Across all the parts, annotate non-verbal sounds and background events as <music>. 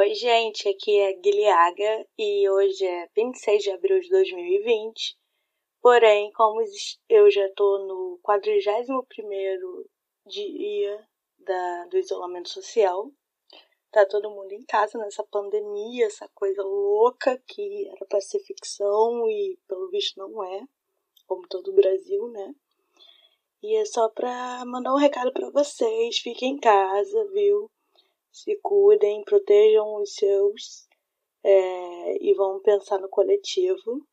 Oi, gente, aqui é Guilhaga e hoje é 26 de abril de 2020. Porém, como eu já estou no 41 dia da, do isolamento social, tá todo mundo em casa nessa pandemia, essa coisa louca que era para ser ficção e pelo visto não é, como todo o Brasil, né? E é só pra mandar um recado para vocês, fiquem em casa, viu? Se cuidem, protejam os seus é, e vão pensar no coletivo.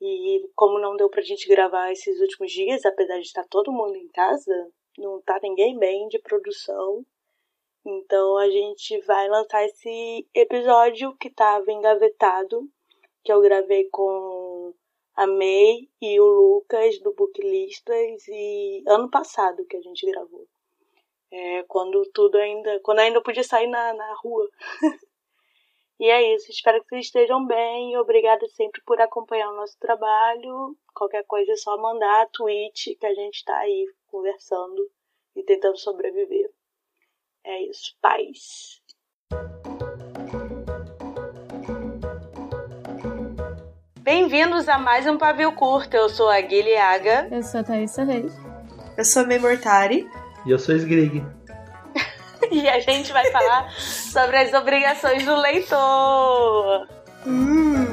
E como não deu pra gente gravar esses últimos dias, apesar de estar todo mundo em casa, não tá ninguém bem de produção. Então a gente vai lançar esse episódio que estava engavetado, que eu gravei com a May e o Lucas do Booklistas e ano passado que a gente gravou. É, quando tudo ainda. Quando ainda podia sair na, na rua. <laughs> e é isso. Espero que vocês estejam bem. Obrigada sempre por acompanhar o nosso trabalho. Qualquer coisa é só mandar tweet que a gente está aí conversando e tentando sobreviver. É isso. Paz. Bem-vindos a mais um Pavio Curto. Eu sou a Guilhaga. Eu sou a Thaisa Reis. Eu sou a Memortari. E eu sou Sgrig. <laughs> e a gente vai falar sobre as obrigações do leitor. Hum.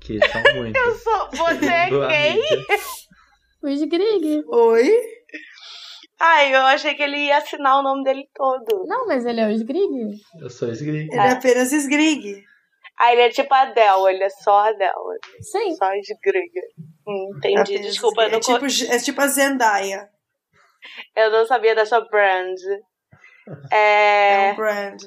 Que são muitos. Eu sou. Você é <laughs> quem? O Sgrig. Oi? Ai, eu achei que ele ia assinar o nome dele todo. Não, mas ele é o Sgrig. Eu sou Sgrig. Ele é, é apenas Sgrig. Ah, ele é tipo a Adele, ele é só a Adele. Sim. Só Sgrig. Hum, entendi, apenas desculpa. É, tipo, é tipo a Zendaya. Eu não sabia dessa brand. É, é um brand.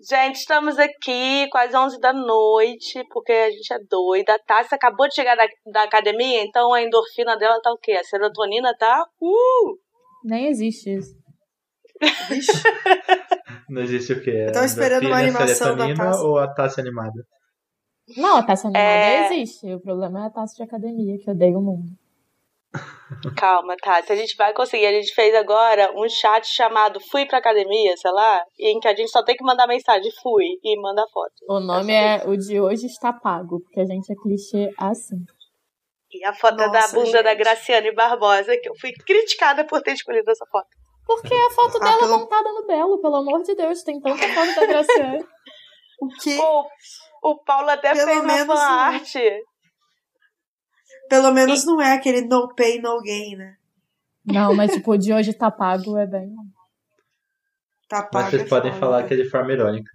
Gente, estamos aqui quase 11 da noite, porque a gente é doida. A Tassi acabou de chegar da, da academia, então a endorfina dela tá o quê? A serotonina tá... Uh! Nem existe isso. <laughs> Não existe o quê? Eu tô esperando uma animação da taça. ou a taça animada? Não, a taça animada é... existe. O problema é a taça de academia, que odeia o mundo. <laughs> Calma, Tati. A gente vai conseguir. A gente fez agora um chat chamado Fui pra Academia, sei lá, em que a gente só tem que mandar mensagem Fui e manda foto. O nome é O de hoje está pago, porque a gente é clichê assim. E a foto Nossa, da bunda gente. da Graciane Barbosa, que eu fui criticada por ter escolhido essa foto. Porque a foto ah, dela pelo... montada no Belo, pelo amor de Deus, tem tanta foto da Graciane. <laughs> o quê? O, o Paulo até pelo fez uma fan art. Pelo menos e... não é aquele no pay, no gain, né? Não, mas tipo, o de hoje tá pago é bem. Tá pago. Mas vocês é podem falar que é de forma irônica.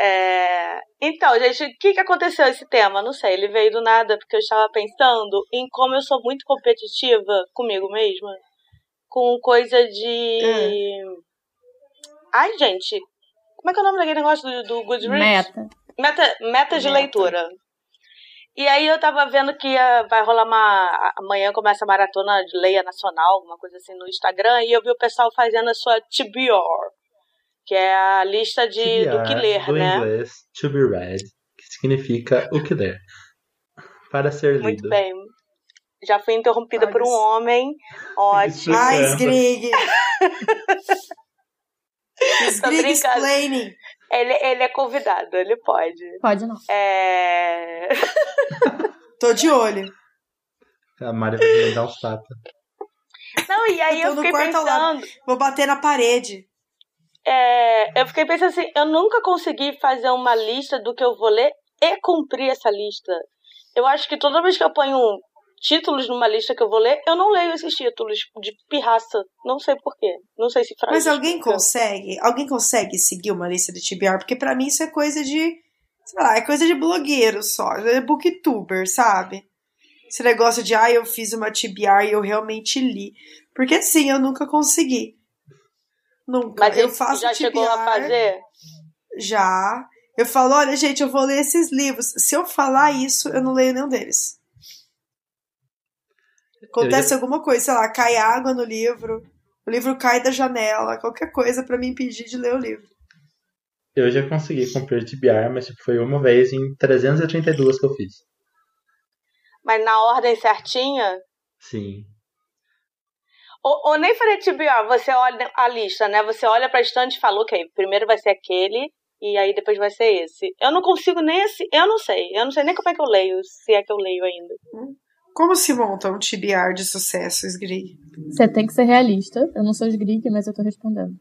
É... Então, gente, o que, que aconteceu esse tema? Não sei, ele veio do nada porque eu estava pensando em como eu sou muito competitiva comigo mesma. Com coisa de. Hum. Ai, gente, como é que é o nome daquele negócio do, do Goodreads? Meta. Meta, meta de meta. leitura. E aí eu tava vendo que vai rolar uma. Amanhã começa a maratona de Leia Nacional, alguma coisa assim no Instagram, e eu vi o pessoal fazendo a sua TBR, que é a lista de, TBR, do que ler, do né? inglês, to be read, que significa o que ler. Para ser lido. Muito bem. Já fui interrompida Ai, por um homem. Ótimo. Ai, Sgrig! <laughs> Sgrig explaining. Ele, ele é convidado, ele pode. Pode não. É. <laughs> Tô de olho. A Mari vai me dar uns tapas. Não, e aí eu, eu fiquei pensando. Vou bater na parede. É, eu fiquei pensando assim, eu nunca consegui fazer uma lista do que eu vou ler e cumprir essa lista. Eu acho que toda vez que eu ponho títulos numa lista que eu vou ler, eu não leio esses títulos de pirraça. Não sei porquê. Não sei se frase. Mas alguém consegue? Alguém consegue seguir uma lista de TBR? Porque para mim isso é coisa de. Sei lá, é coisa de blogueiro só. É booktuber, sabe? Esse negócio de, ah, eu fiz uma TBR e eu realmente li. Porque sim, eu nunca consegui. Nunca. Mas eu faço já TBR, chegou a fazer? Já. Eu falo, olha, gente, eu vou ler esses livros. Se eu falar isso, eu não leio nenhum deles. Acontece já... alguma coisa, sei lá, cai água no livro, o livro cai da janela, qualquer coisa para me impedir de ler o livro. Eu já consegui cumprir TBR, mas tipo, foi uma vez em 332 que eu fiz. Mas na ordem certinha? Sim. Ou, ou nem faria TBR, você olha a lista, né? Você olha pra estante e fala, ok, primeiro vai ser aquele, e aí depois vai ser esse. Eu não consigo nem esse. Eu não sei. Eu não sei nem como é que eu leio, se é que eu leio ainda. Como se monta um TBR de sucesso, Sgrig? Você tem que ser realista. Eu não sou Sgrig, mas eu tô respondendo.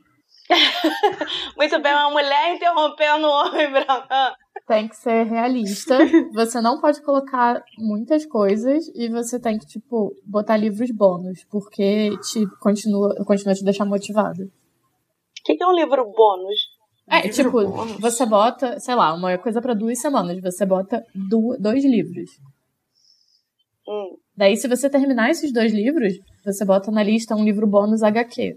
<laughs> Muito bem, uma mulher interrompendo o homem branco. Tem que ser realista. <laughs> Você não pode colocar muitas coisas e você tem que, tipo, botar livros bônus, porque te continua, continua a te deixar motivado. O que, que é um livro bônus? É, Livro tipo, bônus? você bota, sei lá, uma coisa pra duas semanas. Você bota du- dois livros. Hum. Daí, se você terminar esses dois livros, você bota na lista um livro bônus HQ.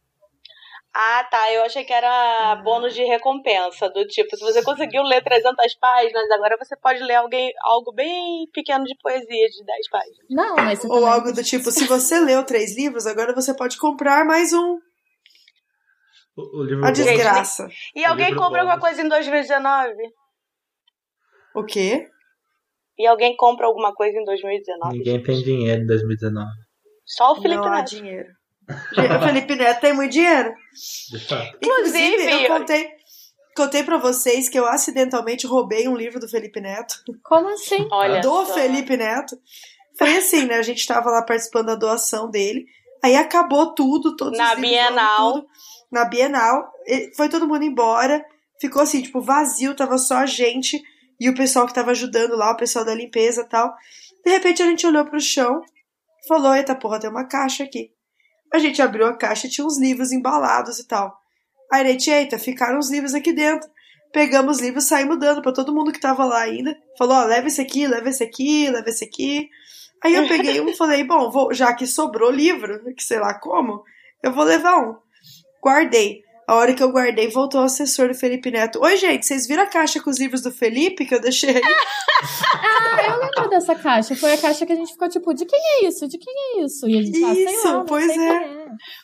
Ah, tá. Eu achei que era bônus de recompensa. Do tipo, se você conseguiu ler 300 páginas, agora você pode ler alguém, algo bem pequeno de poesia de 10 páginas. Não, mas Ou também... algo do tipo, se você leu três livros, agora você pode comprar mais um. O, o livro A desgraça. E alguém compra alguma bônus. coisa em 2019? O quê? E alguém compra alguma coisa em 2019? Ninguém tem dinheiro em 2019. Só o Felipe Não há Neto. dinheiro. O Felipe Neto tem muito dinheiro. Inclusive- Inclusive, eu contei, contei pra vocês que eu acidentalmente roubei um livro do Felipe Neto. Como assim? Olha do só. Felipe Neto. Foi assim, né? A gente tava lá participando da doação dele. Aí acabou tudo, todos Na os livros, Bienal. tudo. Na Bienal. Foi todo mundo embora. Ficou assim, tipo, vazio, tava só a gente e o pessoal que tava ajudando lá, o pessoal da limpeza e tal. De repente a gente olhou pro chão e falou: Eita porra, tem uma caixa aqui. A gente abriu a caixa e tinha uns livros embalados e tal. Aí gente, eita, ficaram os livros aqui dentro. Pegamos os livros, saímos dando pra todo mundo que tava lá ainda. Falou, ó, leva esse aqui, leva esse aqui, leva esse aqui. Aí eu peguei um e falei, bom, vou, já que sobrou livro, que sei lá como, eu vou levar um. Guardei. A hora que eu guardei, voltou o assessor do Felipe Neto. Oi, gente, vocês viram a caixa com os livros do Felipe que eu deixei? <laughs> Ah, eu lembro dessa caixa. Foi a caixa que a gente ficou tipo, de quem é isso? De quem é isso? E a gente, ah, sei Isso, lá, pois sei é. é.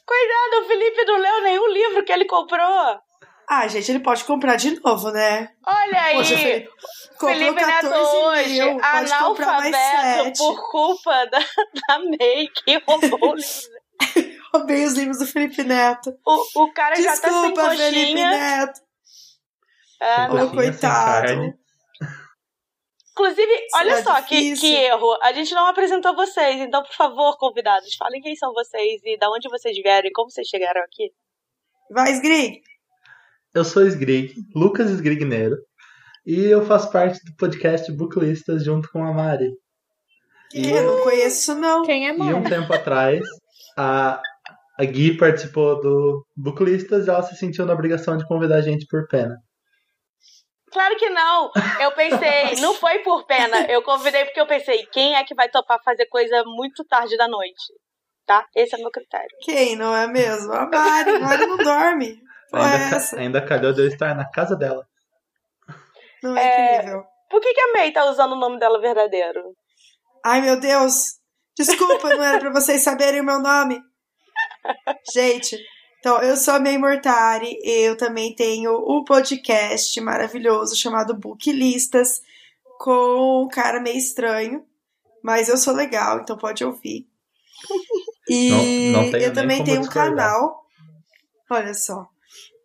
Cuidado, o Felipe não leu nenhum livro que ele comprou. Ah, gente, ele pode comprar de novo, né? Olha aí. Poxa, Felipe, Felipe Neto 14 hoje, mil, pode comprar mais analfabeto 7. por culpa da, <laughs> da May que roubou o livro. <laughs> <laughs> Roubei os livros do Felipe Neto. O, o cara já tá sem Desculpa, Felipe coxinha. Neto. É, Ô, Coxinha coitado. Inclusive, olha é só que, que erro. A gente não apresentou vocês. Então, por favor, convidados, falem quem são vocês e da onde vocês vieram e como vocês chegaram aqui. Vai, Sgrig. Eu sou Sgrig, Lucas Sgrigneiro, e eu faço parte do podcast Booklistas junto com a Mari. E, Eu não conheço isso, não. Quem é e um tempo atrás, a, a Gui participou do Booklistas e ela se sentiu na obrigação de convidar a gente por pena. Claro que não. Eu pensei, <laughs> não foi por pena. Eu convidei porque eu pensei, quem é que vai topar fazer coisa muito tarde da noite? Tá? Esse é o meu critério. Quem, não é mesmo? A Mari. A Mari não dorme. É <laughs> Ainda, ca- essa? ainda calhou de eu estar na casa dela. Não é, É. incrível. Por que, que a May tá usando o nome dela verdadeiro? Ai, meu Deus. Desculpa, não era pra vocês saberem o meu nome. Gente, então eu sou a May Mortari. Eu também tenho um podcast maravilhoso chamado Booklistas com um cara meio estranho. Mas eu sou legal, então pode ouvir. E <laughs> Não- não eu também tenho um canal. Olha só.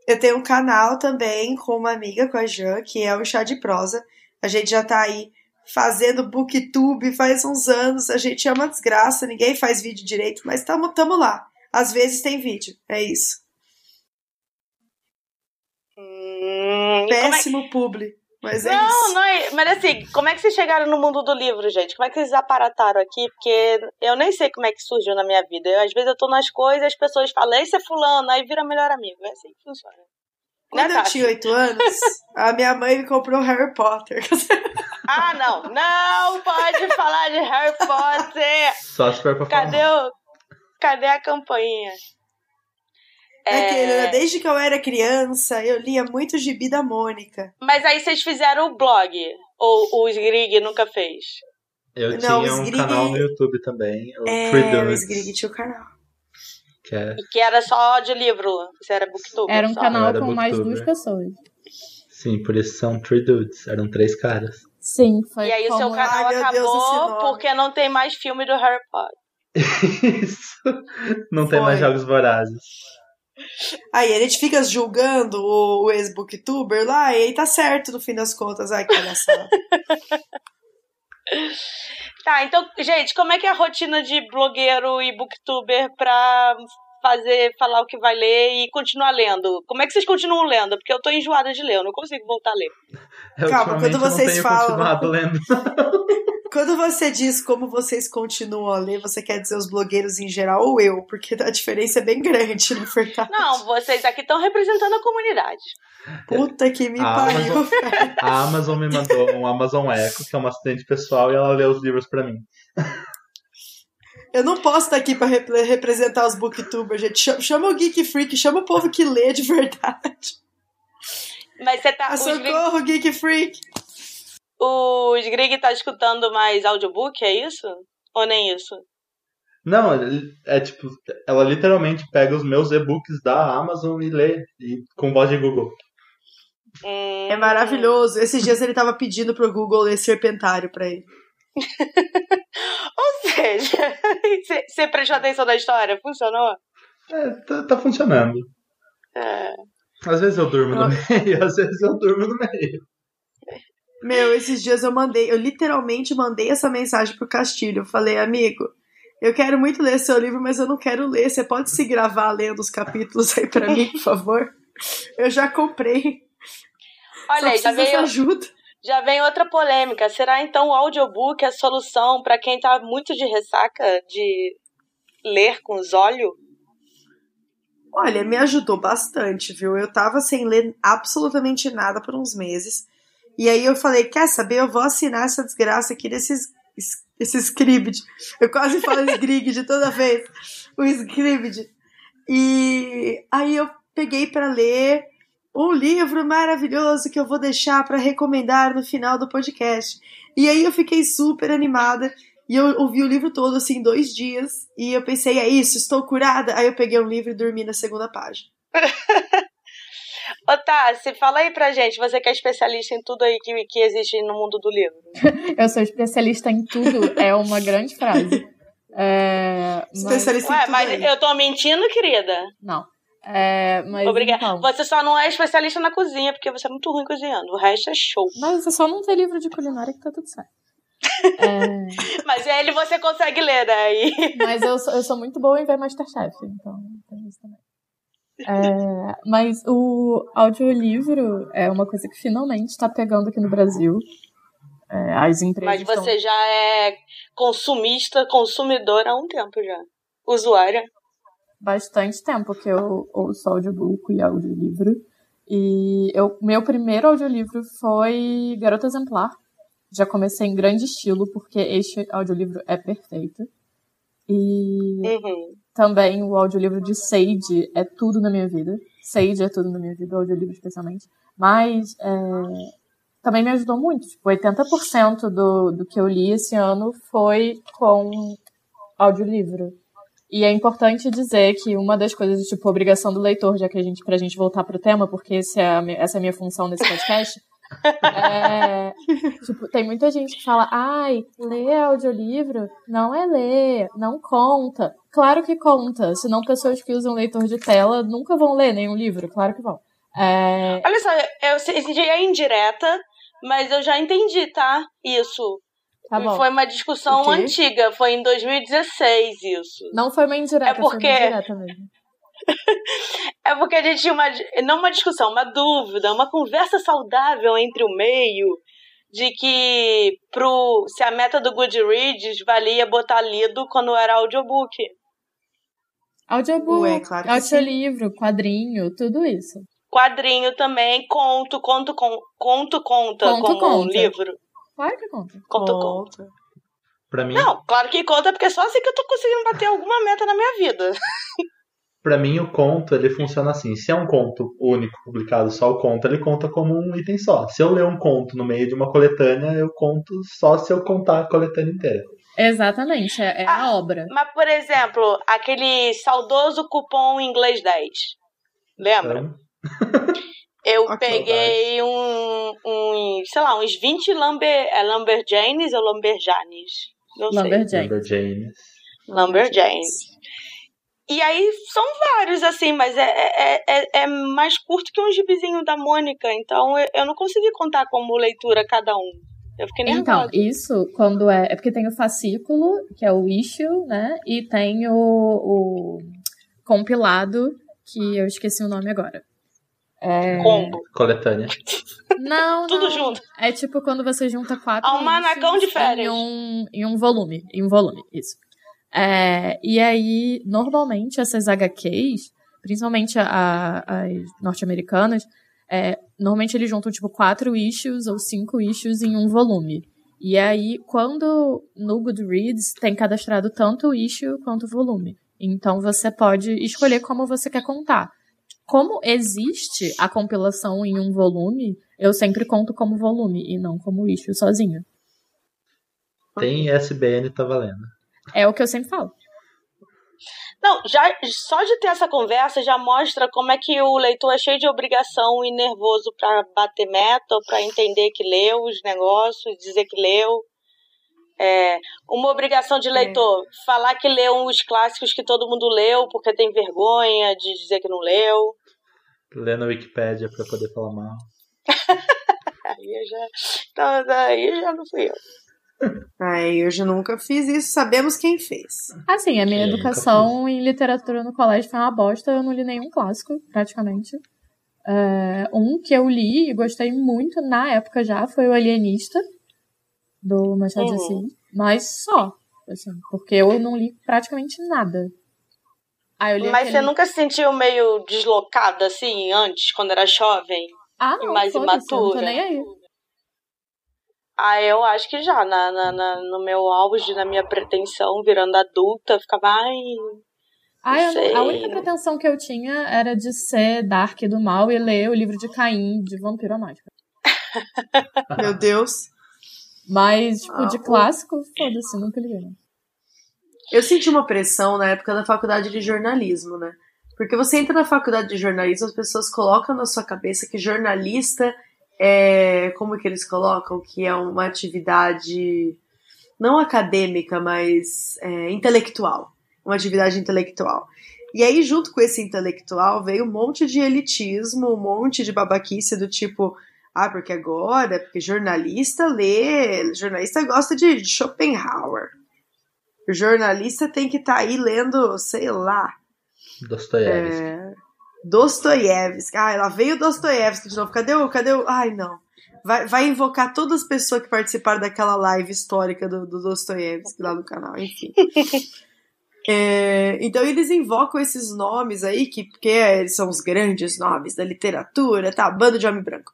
Eu tenho um canal também com uma amiga, com a Jan, que é o Chá de Prosa. A gente já tá aí fazendo booktube faz uns anos. A gente é uma desgraça, ninguém faz vídeo direito, mas tamo, tamo lá. Às vezes tem vídeo, é isso. Hum, é- Péssimo publi, mas é Não, isso. não é. Mas assim, como é que vocês chegaram no mundo do livro, gente? Como é que vocês aparataram aqui? Porque eu nem sei como é que surgiu na minha vida. Eu, às vezes eu tô nas coisas, as pessoas falam, esse é fulano, aí vira melhor amigo. É assim que funciona. Quando né, eu tinha oito anos, a minha mãe me comprou Harry Potter. <laughs> Ah, não. Não pode falar de Harry Potter. Só se for pra falar. Cadê o. Cadê a campainha? É né, desde que eu era criança, eu lia muito gibi da Mônica. Mas aí vocês fizeram o blog. Ou o Sgrig nunca fez? Eu Não, tinha o um Sgrig- canal no YouTube também, o É, Three o tinha o canal. que é... E que era só de livro. Você era booktube. Era um só. canal era com mais booktuber. duas pessoas. Sim, por isso são Three Dudes. Eram três caras. Sim, foi E aí o seu canal Ai, Deus, acabou nome. porque não tem mais filme do Harry Potter. Isso. Não tem Foi. mais jogos vorazes. Aí a gente fica julgando o, o ex-booktuber lá, e aí tá certo no fim das contas. Ai, que. <laughs> Tá, então, gente, como é que é a rotina de blogueiro e booktuber pra fazer, falar o que vai ler e continuar lendo? Como é que vocês continuam lendo? Porque eu tô enjoada de ler, eu não consigo voltar a ler. Eu, Calma, quando vocês eu não tenho falam- continuado lendo. <laughs> Quando você diz como vocês continuam a ler, você quer dizer os blogueiros em geral ou eu? Porque a diferença é bem grande, na verdade. Não, vocês aqui estão representando a comunidade. Puta que me Ah, pariu. <laughs> mas A Amazon me mandou um Amazon Echo, que é uma assistente pessoal, e ela lê os livros pra mim. Eu não posso estar aqui pra repre- representar os booktubers, gente. Chama, chama o Geek Freak, chama o povo que lê de verdade. Mas você tá. Ah, socorro, Geek Freak! Os Grig tá escutando mais audiobook, é isso? Ou nem isso? Não, é tipo, ela literalmente pega os meus e-books da Amazon e lê e, com voz de Google. Hum, É maravilhoso. Esses dias ele tava pedindo pro Google ler Serpentário pra ele. <laughs> Ou seja, <laughs> você- prestou atenção na história? Funcionou? É, tá, tá funcionando. É. Às vezes eu durmo no meio, <laughs> às vezes eu durmo no meio. Meu, esses dias eu mandei, eu literalmente mandei essa mensagem pro Castilho. Eu falei, amigo, eu quero muito ler seu livro, mas eu não quero ler. Você pode se gravar lendo os capítulos aí pra mim, por favor? Eu já comprei. Olha aí, já veio, ajuda. já vem outra polêmica. Será então o audiobook a solução pra quem tá muito de ressaca de ler com os olhos? Olha, me ajudou bastante, viu? Eu tava sem ler absolutamente nada por uns meses. E aí eu falei, quer saber? Eu vou assinar essa desgraça aqui desses esse script. Eu quase falo sgrig de toda vez. O script. E aí eu peguei pra ler um livro maravilhoso que eu vou deixar pra recomendar no final do podcast. E aí eu fiquei super animada. E eu ouvi o livro todo, assim, dois dias. E eu pensei, é isso, estou curada. Aí eu peguei um livro e dormi na segunda página. <laughs> Ô, Tassi, fala aí pra gente, você que é especialista em tudo aí que, que existe no mundo do livro. <laughs> Eu sou especialista em tudo, é uma grande frase. É, mas- Especialista em Ué, tudo mas aí. eu tô mentindo, querida? Não. É, mas Obrigada. então, Você só não é especialista na cozinha, porque você é muito ruim cozinhando. O resto é show. mas é só não ter livro de culinária que tá tudo certo. É, <laughs> Mas ele você consegue ler? E... mas eu sou, eu sou muito boa em ver Masterchef, então tem. É, mas o audiolivro é uma coisa que finalmente está pegando aqui no Brasil. É, as empresas Mas estão- você já é consumista, consumidora há um tempo já. Usuária. bastante tempo que eu ouço audiobook e audiolivro. E eu, meu primeiro audiolivro foi Garota Exemplar. Já comecei em grande estilo, porque este audiolivro é perfeito. E Uhum. Também o audiolivro de Sage é tudo na minha vida. Sage é tudo na minha vida, o audiolivro especialmente. Mas é, também me ajudou muito. Tipo, 80% do, do que eu li esse ano foi com audiolivro. E é importante dizer que uma das coisas, tipo, obrigação do leitor, já que a gente, pra gente voltar pro tema, porque esse é a essa é a minha função nesse podcast, é, tipo, tem muita gente que fala, ai, ler audiolivro não é ler, não conta. Claro que conta, senão pessoas que usam leitor de tela nunca vão ler nenhum livro, claro que vão. É, Olha só, eu senti é indireta, mas eu já entendi, tá? Isso. tá. Foi uma discussão antiga, foi em 2016 isso. Não foi uma indireta, É porque- foi uma indireta mesmo. <laughs> É porque a gente tinha uma. Não uma discussão, uma dúvida, uma conversa saudável entre o meio de que pro, se a meta do Goodreads valia botar lido quando era audiobook. Audiobook, Ué, claro que sim. audiolivro, quadrinho, tudo isso. Quadrinho também, conto, conto, con- conto conta Conto como um conta. livro. Claro que conta. Conto conta. Conta. Pra mim, Não, claro que conta, porque é só assim que eu tô conseguindo bater alguma meta na minha vida. <laughs> pra mim o conto ele funciona assim. Se é um conto único publicado só o conto, ele conta como um item só. Se eu ler um conto no meio de uma coletânea, eu conto só se eu contar a coletânea inteira. Exatamente, é, é Ah, a obra. Mas, por exemplo, aquele saudoso cupom inglês 10. Lembra? Então, <laughs> Eu peguei um, um, sei lá, uns 20 Lumber, é Lumberjanes ou Lumberjanes? Não sei. Lumberjane. Lumberjanes. Lumberjanes. E aí são vários, assim, mas é, é, é, é mais curto que um gibizinho da Mônica, então eu, eu não consegui contar como leitura cada um. Eu fiquei Então, nervosa. isso quando é. É porque tem o fascículo, que é o issue, né? E tem o, o compilado, que eu esqueci o nome agora. É... Combo. Coletânea. Não, <laughs> Tudo não. junto. É tipo quando você junta quatro Almanacão de férias. Em um, em um volume. Em um volume, isso. É, e aí, normalmente, essas HQs, principalmente a- as norte-americanas, é, normalmente eles juntam, tipo, quatro issues ou cinco issues em um volume. E aí, quando no Goodreads tem cadastrado tanto o issue quanto o volume. Então, você pode escolher como você quer contar. Como existe a compilação em um volume, eu sempre conto como volume e não como issue sozinho. Tem SBN, tá valendo. É o que eu sempre falo. Não, já, só de ter essa conversa já mostra como é que o leitor é cheio de obrigação e nervoso pra bater meta, ou pra entender que leu os negócios, dizer que leu. É, uma obrigação de leitor, falar que leu os clássicos que todo mundo leu, porque tem vergonha de dizer que não leu. Lê na Wikipédia pra poder falar mal. <laughs> Aí eu já. Então, daí já não fui eu. Ai, eu já nunca fiz isso, sabemos quem fez. Assim, a minha É, educação em literatura no colégio foi uma bosta, eu não li nenhum clássico, praticamente. É, um que eu li e gostei muito na época já foi o Alienista, do Machado de Uhum. Assis, mas só, assim, porque eu não li praticamente nada. Eu li Mas aquele... você nunca se sentiu meio deslocada assim antes, quando era jovem? ah, e não, mais foda-se, eu não tô imatura? nem aí. Ah, eu acho que já, na, na, na- no meu auge, na minha pretensão, virando adulta, eu ficava, ai, Ah, eu a única pretensão que eu tinha era de ser Dark do mal e ler o livro de Caim, de Vampiro à Mágica. <laughs> Meu Deus. Mas, tipo, de Ah, o- clássico, foda-se, nunca liguei. Eu senti uma pressão na época da faculdade de jornalismo, né? Porque você entra na faculdade de jornalismo, as pessoas colocam na sua cabeça que jornalista é. Como que eles colocam? Que é uma atividade não acadêmica, mas é, intelectual. Uma atividade intelectual. E aí, junto com esse intelectual, veio um monte de elitismo, um monte de babaquice do tipo. Ah, porque agora, porque jornalista lê, jornalista gosta de, Schopenhauer. O jornalista tem que estar aí lendo, sei lá, Dostoiévski. é, Dostoiévski. Ai, lá veio Dostoiévski de novo. Cadê o. Cadê o. Ai, não. Vai, vai invocar todas as pessoas que participaram daquela live histórica do, do Dostoiévski lá no canal, enfim. <laughs> É, então eles invocam esses nomes aí, que, porque eles são os grandes nomes da literatura, tá? Bando de homem branco.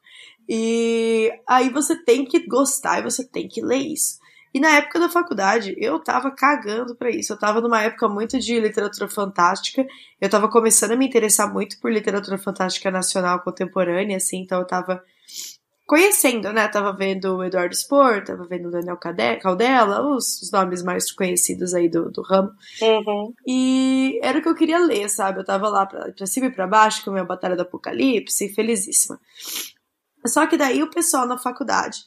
E aí você tem que gostar e você tem que ler isso. E na época da faculdade, eu tava cagando pra isso. Eu tava numa época muito de literatura fantástica. Eu tava começando a me interessar muito por literatura fantástica nacional contemporânea, assim, então eu tava conhecendo, né? Tava vendo o Eduardo Spor, tava vendo o Daniel Caldela, os, os nomes mais conhecidos aí do, do ramo. Uhum. E era o que eu queria ler, sabe? Eu tava lá pra, pra cima e pra baixo com a minha Batalha do Apocalipse, felizíssima. Só que daí o pessoal na faculdade,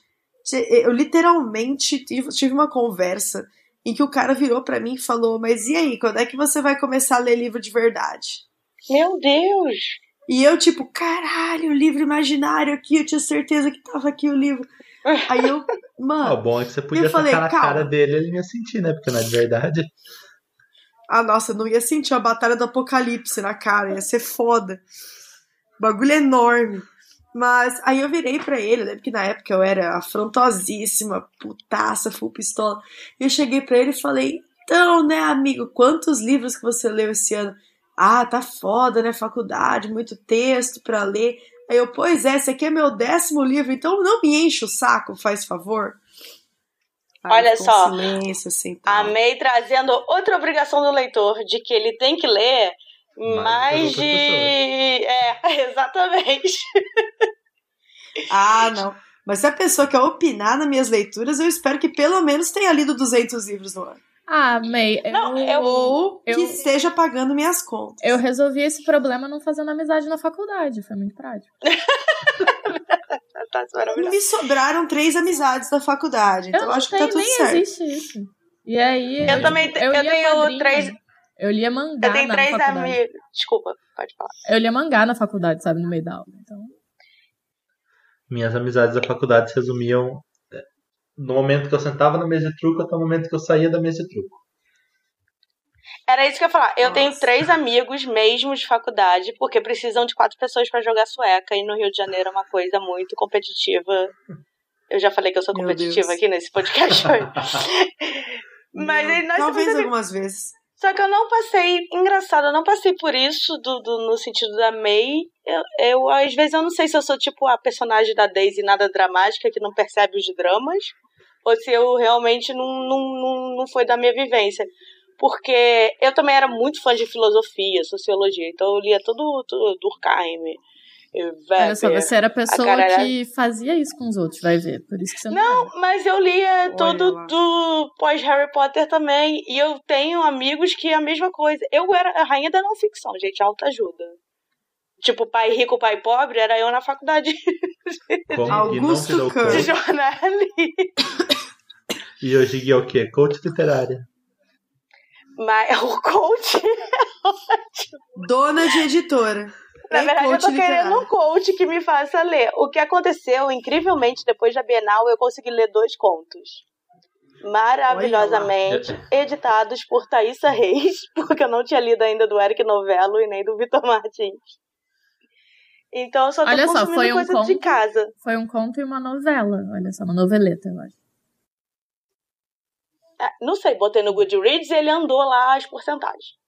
eu literalmente tive, tive uma conversa em que o cara virou pra mim e falou: Mas e aí, quando é que você vai começar a ler livro de verdade? Meu Deus! E eu, tipo, caralho, o livro imaginário aqui, eu tinha certeza que tava aqui o livro. Aí eu, Ah, <laughs> o mano, bom é que você podia falei, tacar na calma. cara dele ele ia sentir, né? Porque não é de verdade. ah, nossa, não ia sentir a Batalha do Apocalipse na cara, ia ser foda. Bagulho é enorme. Mas aí eu virei pra ele, lembro que na época eu era afrontosíssima, putaça, full pistola. E eu cheguei pra ele e falei: Então, né, amigo, quantos livros que você leu esse ano? Ah, tá foda, né? Faculdade, muito texto pra ler. Aí eu, pois é, esse aqui é meu décimo livro, então não me enche o saco, faz favor. Aí Olha só, silêncio, assim, tal. Amei trazendo outra obrigação do leitor, de que ele tem que ler Mais de. <laughs> É, exatamente. Ah, não. Mas se a pessoa quer opinar nas minhas leituras, eu espero que pelo menos tenha lido 200 livros no ano. Ah, May, eu, Não, eu- Ou eu- que esteja pagando minhas contas. eu resolvi esse problema não fazendo amizade na faculdade. Foi muito prático. <laughs> tá. Me sobraram três amizades da faculdade, então eu acho que tá tudo nem certo. existe isso. E aí. Eu também te- eu tenho três- Eu lia mangá Eu tenho na três faculdade. amigos. Desculpa, pode falar. Eu lia mangá na faculdade, sabe, no meio da aula. Então. Minhas amizades da faculdade se resumiam é, no momento que eu sentava na mesa de truco até o momento que eu saía da mesa de truco. Era isso que eu ia falar. Eu Nossa. tenho três amigos mesmo de faculdade, porque precisam de quatro pessoas pra jogar sueca. E no Rio de Janeiro é uma coisa muito competitiva. Eu já falei que eu sou competitiva aqui nesse podcast hoje. <laughs> Mas aí nós Talvez algumas vezes. Só que eu não passei, engraçado, eu não passei por isso do, do- no sentido da May. Eu, eu, às vezes, eu não sei se eu sou tipo a personagem da Daisy nada dramática, que não percebe os dramas, ou se eu realmente não, não, não, não foi da minha vivência. Porque eu também era muito fã de filosofia, sociologia, então eu lia todo, todo Durkheim, Olha só, você era a pessoa caralho- que fazia isso com os outros, vai ver. Por isso que você não. Não, mas eu lia Olha todo lá. do pós-Harry Potter também. E eu tenho amigos que é a mesma coisa. Eu era a rainha da não ficção, gente, alta ajuda. Tipo, pai rico, pai pobre, era eu na faculdade Como Augusto de jornalismo. E hoje é o quê? Coach literária. Mas o coach, Dona de editora. Na É verdade, eu tô querendo literário. um coach que me faça ler. O que aconteceu, incrivelmente, depois da Bienal, eu consegui ler dois contos. Maravilhosamente editados por Thaisa Reis, <laughs> porque eu não tinha lido ainda do Eric Novello e nem do Vitor Martins. Então eu só tô Olha só, foi um coisa de conto. casa. Foi um conto e uma novela. Olha só, uma noveleta, eu acho. Ah, Não sei, botei no Goodreads e ele andou lá as porcentagens.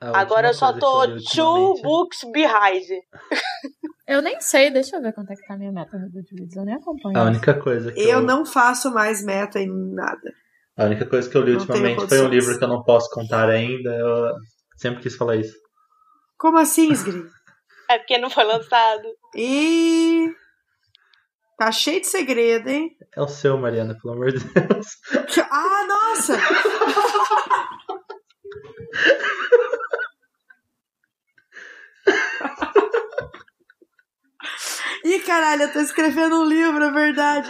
A Agora eu só tô eu two books behind. <laughs> Eu nem sei, deixa eu ver quanto é que tá a minha meta no Goodreads. Eu nem acompanho. A única coisa que Eu não faço mais meta em nada. A única coisa que eu li Não ultimamente foi um livro que eu não posso contar ainda. Eu sempre quis falar isso. Como assim, Sgri? <laughs> É porque não foi lançado. E. Tá cheio de segredo, hein? É o seu, Mariana, pelo amor de Deus. <laughs> Ah, nossa! Ih, caralho, eu tô escrevendo um livro, é verdade.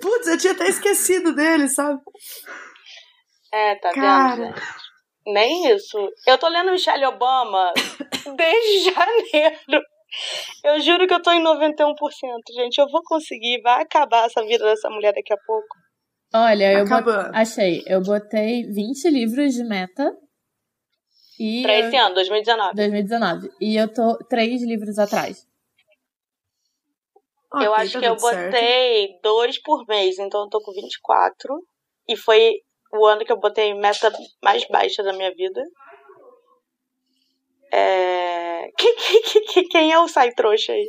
Putz, eu tinha até esquecido dele, sabe? É, tá Cara. vendo, gente? Nem isso. Eu tô lendo Michelle Obama <coughs> desde janeiro. Eu juro que eu tô em 91%, gente. Eu vou conseguir. Vai acabar essa vida dessa mulher daqui a pouco. Olha, eu bot... Achei. Eu botei 20 livros de meta. E Pra eu- esse ano, 2019. 2019. E eu tô três livros atrás. Ok, eu acho tá que eu tudo certo. botei dois por mês, então eu tô com 24. E foi o ano que eu botei meta mais baixa da minha vida. É... <laughs> Quem, é o sai trouxa aí?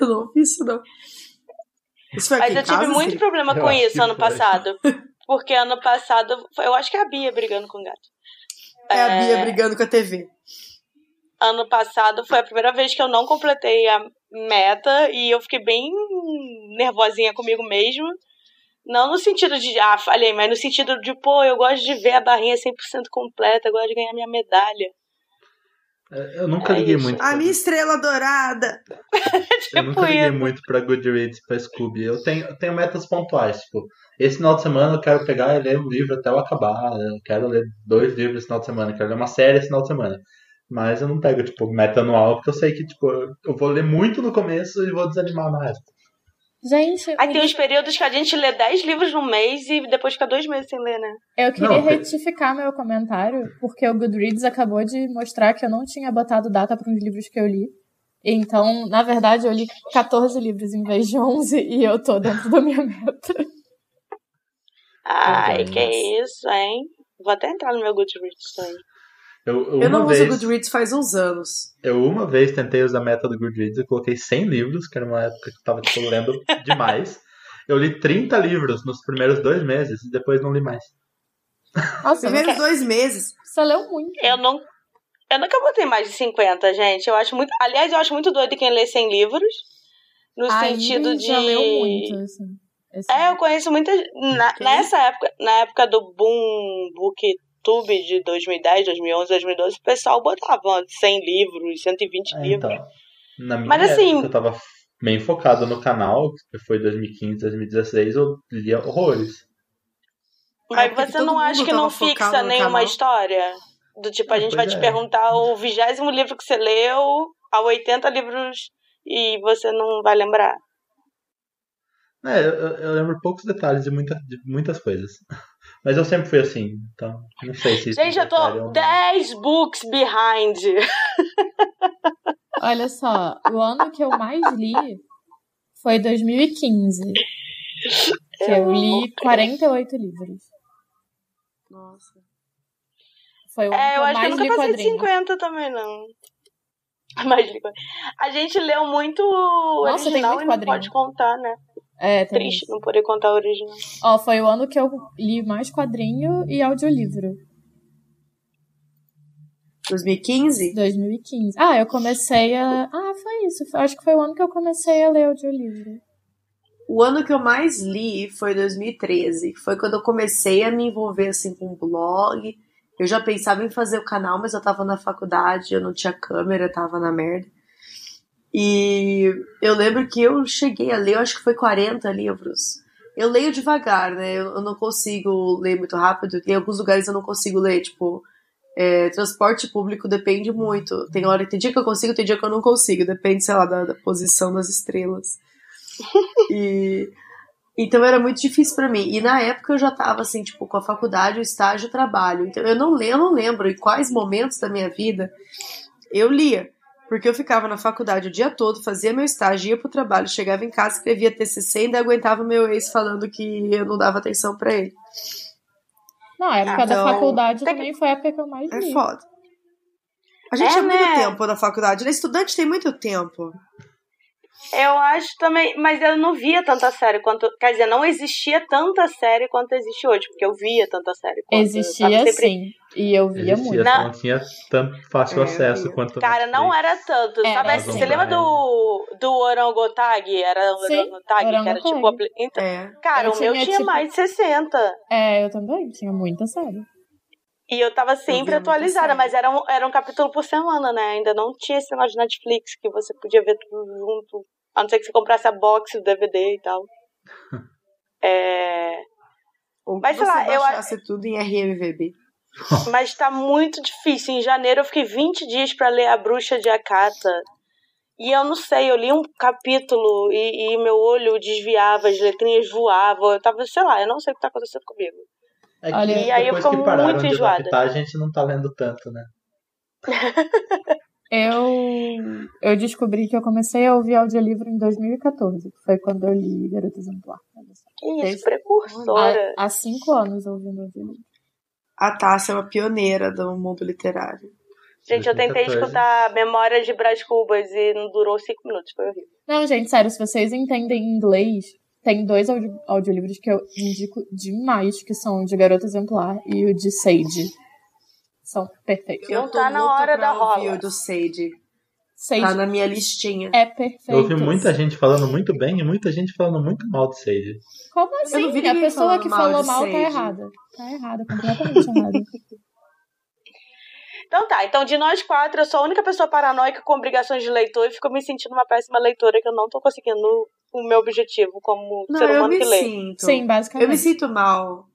Eu <laughs> não vi isso, não. Isso foi Mas eu tive muito Sgri? problema Eu com isso que ano passado. Porque ano passado, eu acho que é a Bia brigando com o gato. É a Bia É, brigando com a TV. Ano passado foi a primeira vez que eu não completei a meta e eu fiquei bem nervosinha comigo mesma. Não no sentido de, ah, falhei, mas no sentido de, pô, eu gosto de ver a barrinha 100% completa, eu gosto de ganhar minha medalha. É, Eu nunca É liguei isso. muito. A minha estrela dourada. <laughs> Eu nunca Tipo liguei isso. muito pra Goodreads, pra Scooby. Eu tenho, eu tenho metas pontuais, tipo, esse final de semana eu quero pegar e ler um livro até eu acabar. Eu quero ler dois livros esse final de semana, eu quero ler uma série esse final de semana. Mas eu não pego, tipo, meta anual, porque eu sei que, tipo, eu vou ler muito no começo e vou desanimar no resto. Gente, Aí tem uns períodos que a gente lê 10 livros num mês e depois fica dois meses sem ler, né? Eu queria Não, retificar meu comentário, porque o Goodreads acabou de mostrar que eu não tinha botado data para uns livros que eu li. Então, na verdade, eu li 14 livros em vez de 11 e eu tô dentro da minha meta. Ai, bem, que isso, hein? Vou até entrar no meu Goodreads também. Eu, eu não uma uso vez, Goodreads faz uns anos. eu uma vez tentei usar a meta do Goodreads, eu coloquei 100 livros, que era uma época que eu tava, tipo, lendo <laughs> demais. Eu li 30 livros nos primeiros dois meses e depois não li mais. Nossa, Primeiros dois meses. você leu muito. Eu não. Eu nunca botei mais de 50, gente. Eu acho muito. Aliás, eu acho muito doido quem lê 100 livros. No A sentido de. já leu muito, assim. Esse- É, eu conheço muita. Na, nessa época, na época do boom book YouTube de 2010, 2011, 2012, o pessoal botava 100 livros, 120 É, livros. então, na minha Mas, época, assim- eu tava bem focado no canal, que foi 2015, 2016, eu lia horrores. Mas É, você não acha que não fixa nenhuma canal. história? Do tipo, a Ah, gente vai pois te é. perguntar o vigésimo livro que você leu, a 80 livros, e você não vai lembrar. É, eu, eu- lembro poucos detalhes de, muita, de muitas coisas. <laughs> Mas eu sempre fui assim, então não sei se isso Gente, eu tô não. 10 books behind. Olha só, o ano que eu mais li foi 2015. Que eu li 48 livros. Nossa. Foi o ano É, eu eu acho que eu mais nunca passei de quadrinho. 50 também, não. <laughs> Mais 50. A gente leu muito Nossa, tem original muito e não quadrinho. pode contar, né? É, Triste isso. não poder contar o original. Ó, foi o ano que eu li mais quadrinho e audiolivro. 2015? 2015. Ah, eu comecei a. Ah, foi isso. Acho que foi o ano que eu comecei a ler audiolivro. O ano que eu mais li foi 2013. que Foi quando eu comecei a me envolver assim com blog. Eu já pensava em fazer o canal, mas eu tava na faculdade, eu não tinha câmera, eu tava na merda. E eu lembro que eu cheguei a ler, eu acho que foi 40 livros. Eu leio devagar, né? Eu, não consigo ler muito rápido. Em alguns lugares eu não consigo ler, tipo, é, transporte público depende muito. Tem hora, tem dia que eu consigo, tem dia que eu não consigo. Depende, sei lá, da, da posição das estrelas. <laughs> E então era muito difícil pra mim. E na época eu já tava assim, tipo, com a faculdade, o estágio, o trabalho. Então eu não lembro, eu não lembro em quais momentos da minha vida eu lia. Porque eu ficava na faculdade o dia todo, fazia meu estágio, ia pro trabalho, chegava em casa, escrevia TCC e ainda aguentava meu ex falando que eu não dava atenção pra ele. Não, a época da Então, faculdade tem também foi a época que eu mais É li. foda. A gente É, tinha muito né? tempo na faculdade, né? Estudante tem muito tempo. Eu acho também, mas eu não via tanta série quanto. Quer dizer, não existia tanta série quanto existe hoje, porque eu via tanta série quanto. Existia sempre- sim. E eu via Existia, muito. Na- não tinha tanto fácil É, acesso eu- quanto Cara, não era tanto. Era, Sabe, sim. você lembra do, do Orangotag? Era o Sim, Orangotag, que era tipo. Então, É. cara, Eu o meu tinha, tinha tipo- mais de 60. É, eu também. Tinha muita série. E eu tava sempre muita atualizada, mas era um, era um capítulo por semana, né? Ainda não tinha esse negócio de Netflix que você podia ver tudo junto. A não ser que você comprasse a box, o DVD e tal. <laughs> É. Ou Mas, sei você lá, eu baixasse tudo em RMVB. <laughs> Mas tá muito difícil. Em janeiro eu fiquei 20 dias pra ler A Bruxa de Akata. E eu não sei, eu li um capítulo e, e meu olho desviava, as letrinhas voavam. Eu tava, sei lá, eu não sei o que tá acontecendo comigo. É que E aí eu fico que pararam muito de enjoada. adaptar, a gente não tá lendo tanto, né? <laughs> Eu, eu descobri que eu comecei a ouvir audiolivro em 2014, que foi quando eu li Garota Exemplar. Que isso, Desde- precursora. Há, há cinco anos ouvindo audiolivro. A Tássia é uma pioneira do mundo literário. Gente, eu tentei 2014. escutar Memórias de Brás Cubas e não durou cinco minutos, foi horrível. Não, gente, sério, se vocês entendem inglês, tem dois audi audiolivros que eu indico demais, que são o de Garota Exemplar e o de Sage. São perfeitos. Não tá na hora da rola. o do Sage. Sage Tá na minha listinha. é perfeito. Eu ouvi muita gente falando muito bem e muita gente falando muito mal de Sage. Como Eu não assim? A ninguém pessoa que mal falou mal tá Sage. errada. Tá errada, completamente <laughs> errada. Então tá, então de nós quatro, eu sou a única pessoa paranoica com obrigações de leitor e fico me sentindo uma péssima leitora que eu não tô conseguindo o meu objetivo como Não, ser eu humano me que lê. sinto. Sim, basicamente. Eu me sinto mal.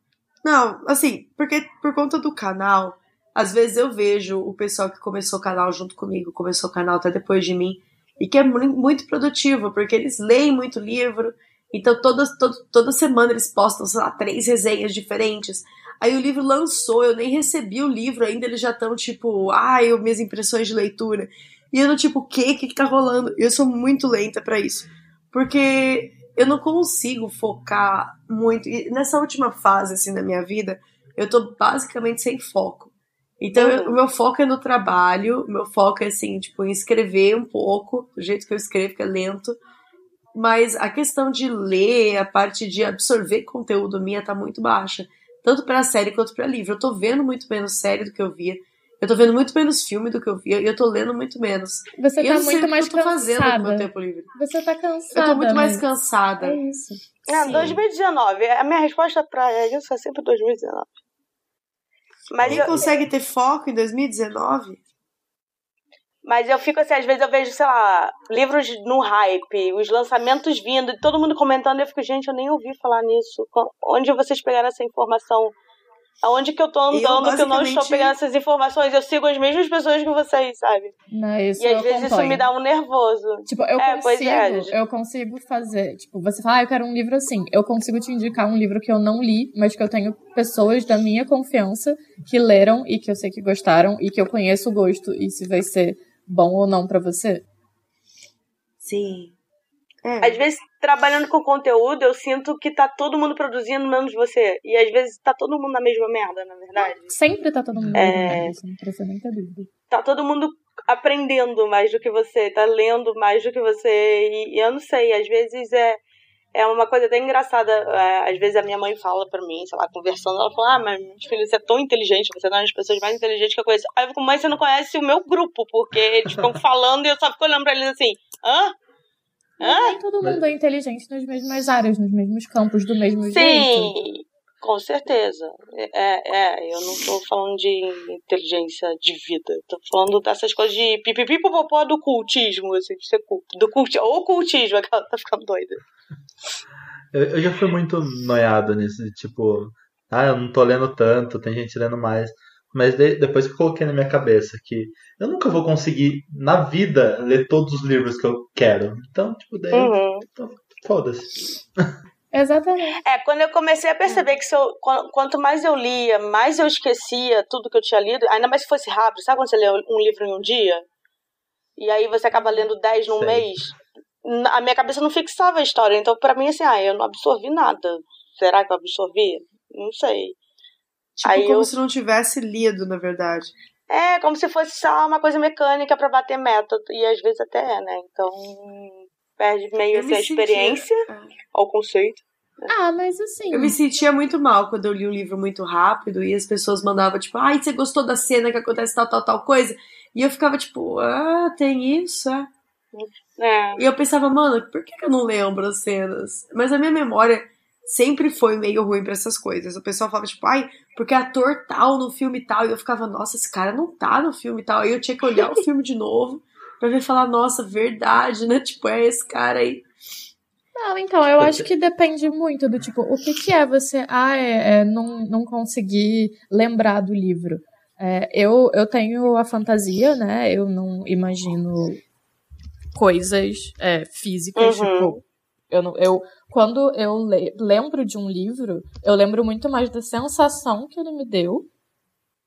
Não, assim, porque por conta do canal, às vezes eu vejo o pessoal que começou o canal junto comigo, começou o canal até depois de mim, e que é mu- muito produtivo, porque eles leem muito livro, então toda, toda, toda semana eles postam, sei lá, três resenhas diferentes. Aí o livro lançou, eu nem recebi o livro ainda, eles já estão tipo, ai, eu minhas impressões de leitura. E eu não, tipo, o que que tá rolando? Eu sou muito lenta pra isso. Porque eu não consigo focar muito. E nessa última fase, assim, da minha vida, eu tô basicamente sem foco. Então, eu- Uhum. o meu foco é no trabalho, o meu foco é, assim, tipo, em escrever um pouco, do jeito que eu escrevo, que é lento. Mas a questão de ler, a parte de absorver conteúdo minha tá muito baixa. Tanto pra série quanto pra livro. Eu tô vendo muito menos série do que eu via. Eu tô vendo muito menos filme do que eu via. E eu tô lendo muito menos. Você E eu tá não sei o muito que mais eu tô fazendo com o meu cansada. tempo livre. Você tá cansada. Eu tô muito mais mas- cansada. É isso. É, Sim. 2019. A minha resposta pra isso é sempre 2019. Mas eu, consegue ter foco em 2019? mas eu fico assim, às vezes eu vejo, sei lá, livros no hype, os lançamentos vindo, e todo mundo comentando, e eu fico, gente, eu nem ouvi falar nisso. Onde vocês pegaram essa informação? Aonde que eu tô andando que eu não estou pegando essas informações? Eu sigo as mesmas pessoas que vocês, sabe? Não, isso E às eu vezes isso acompanho. me dá um nervoso. Tipo, eu É, pois consigo, é, eu consigo fazer, tipo, você fala, ah, eu quero um livro assim. Eu consigo te indicar um livro que eu não li, mas que eu tenho pessoas da minha confiança que leram e que eu sei que gostaram e que eu conheço o gosto e se vai ser bom ou não pra você. Sim. É. Às vezes, trabalhando com conteúdo, eu sinto que tá todo mundo produzindo menos você. E às vezes tá todo mundo na mesma merda, na verdade. Sempre tá todo mundo É. é... isso não precisa nem ter dúvida. Tá todo mundo aprendendo mais do que você, tá lendo mais do que você. E, e eu não sei, às vezes é, é uma coisa até engraçada. É, às vezes a minha mãe fala pra mim, sei lá, conversando, ela fala: Ah, mas filho, você é tão inteligente, você é uma das pessoas mais inteligentes que eu conheço. Aí eu fico, mãe, você não conhece o meu grupo, porque eles ficam <laughs> falando e eu só fico olhando pra eles assim: hã? Mas nem todo mundo é inteligente nas mesmas áreas, nos mesmos campos, do mesmo jeito. Sim, com certeza. É, é, eu não tô falando de inteligência de vida. Tô falando dessas coisas de pipipi popopó do cultismo, assim, de ser culto. Do culti ou cultismo, <laughs> aquela tá ficando doida. Eu, eu já fui muito noiado nisso, de tipo, ah, eu não tô lendo tanto, tem gente lendo mais. Mas de- depois que eu coloquei na minha cabeça que eu nunca vou conseguir, na vida, ler todos os livros que eu quero. Então, tipo, daí, Uhum. foda-se. <laughs> Exatamente. É, quando eu comecei a perceber que se eu, quan- quanto mais eu lia, mais eu esquecia tudo que eu tinha lido, ainda mais se fosse rápido. Sabe quando você lê um livro em um dia? E aí você acaba lendo 10 num Sei. mês? A minha cabeça não fixava a história. Então, pra mim, assim, ah, eu não absorvi nada. Será que eu absorvi? Não sei. Tipo, Aí como eu- se não tivesse lido, na verdade. É, como se fosse só uma coisa mecânica pra bater meta. E às vezes até é, né? Então, perde meio assim, me a experiência sentia- ao conceito. Ah, mas assim. Eu me sentia muito mal quando eu li um livro muito rápido e as pessoas mandavam, tipo, ai, você gostou da cena que acontece tal, tal, tal coisa? E eu ficava, tipo, ah, tem isso, é? É. E eu pensava, mano, por que que eu não lembro as cenas? Mas a minha memória sempre foi meio ruim pra essas coisas. O pessoal falava, tipo, ai, porque ator tal no filme tal. E eu ficava, nossa, esse cara não tá no filme tal. Aí eu tinha que olhar o <laughs> filme de novo pra ver e falar, nossa, verdade, né? Tipo, é esse cara aí. Não, então, eu acho que depende muito do tipo, o que, que é você, ah, é, é, não, não conseguir lembrar do livro. É, eu, eu tenho a fantasia, né? Eu não imagino coisas é, físicas, Uhum. tipo, eu, não, eu quando eu le- lembro de um livro, eu lembro muito mais da sensação que ele me deu,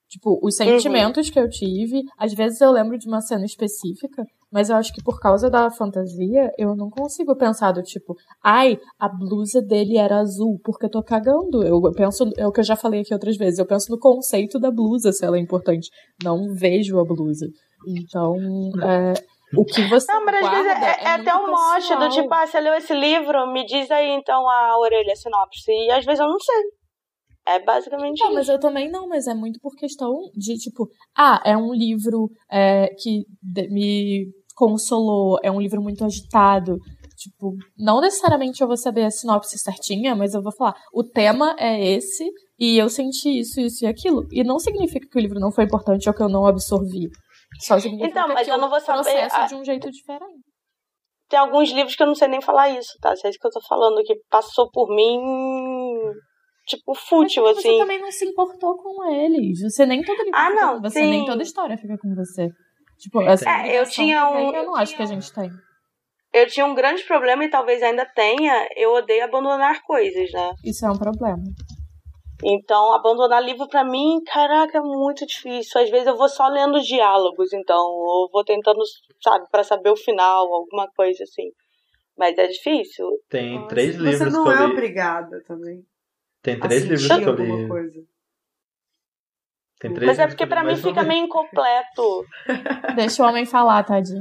tipo, os sentimentos que eu tive. Às vezes eu lembro de uma cena específica, mas eu acho que por causa da fantasia, eu não consigo pensar do tipo, ai, a blusa dele era azul, porque eu tô cagando. Eu penso, é o que eu já falei aqui outras vezes, eu penso no conceito da blusa, se ela é importante. Não vejo a blusa. Então, é, o que você Não, mas às vezes é, é até muito um mote do tipo, ah, você leu esse livro, me diz aí então a orelha, a sinopse. E às vezes eu não sei. É basicamente Não, isso. mas eu também não, mas é muito por questão de, tipo, ah, é um livro é, que me consolou, é um livro muito agitado. Tipo, não necessariamente eu vou saber a sinopse certinha, mas eu vou falar, o tema é esse, e eu senti isso, isso e aquilo. E não significa que o livro não foi importante ou que eu não absorvi. Só significa Então, mas que eu não vou saber processo a- de um jeito diferente. Tem alguns livros que eu não sei nem falar isso, tá? Se é isso que eu tô falando, que passou por mim, tipo, fútil, mas assim. você também não se importou com eles. Você nem todo livro Ah, não, com você, sim. nem toda história fica com você. Tipo, essa É, eu tinha também um- Eu eu não acho tinha que a gente tem. Eu tinha um grande problema e talvez ainda tenha, eu odeio abandonar coisas, né? Isso é um problema. Então, abandonar livro pra mim, caraca, é muito difícil. Às vezes eu vou só lendo os diálogos, então, ou vou tentando, sabe, pra saber o final, alguma coisa assim. Mas é difícil. Tem Nossa, três Você livros não que eu é li. obrigada também. Tem a três livros sentir que eu alguma li. coisa. Tem três Mas é livros que porque pra mim fica meio incompleto. <laughs> Deixa o homem falar, tadinho.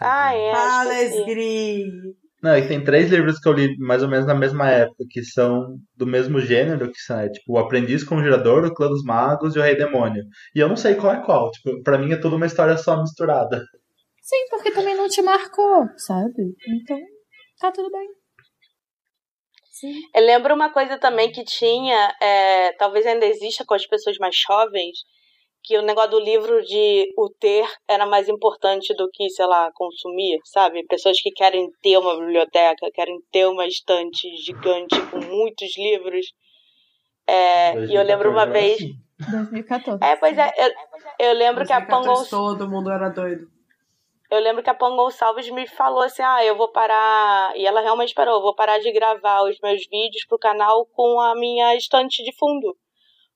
Ah, é. Fala. Esgri. Não, e tem três livros que eu li mais ou menos na mesma época, que são do mesmo gênero, que são é, tipo O Aprendiz Conjurador, O Clã dos Magos e O Rei Demônio. E eu não sei qual é qual. Tipo, pra mim é tudo uma história só misturada. Sim, porque também não te marcou, sabe? Então, tá tudo bem. Sim. Eu lembro uma coisa também que tinha, é, talvez ainda exista com as pessoas mais jovens, que o negócio do livro de o ter era mais importante do que, sei lá, consumir, sabe? Pessoas que querem ter uma biblioteca, querem ter uma estante gigante com muitos livros. É, e eu lembro uma vez. 2014. É, pois é, eu, eu lembro que a 2014 todo mundo era doido. Eu lembro que a Pão Gonçalves me falou assim: ah, eu vou parar. E ela realmente parou, eu vou parar de gravar os meus vídeos pro canal com a minha estante de fundo.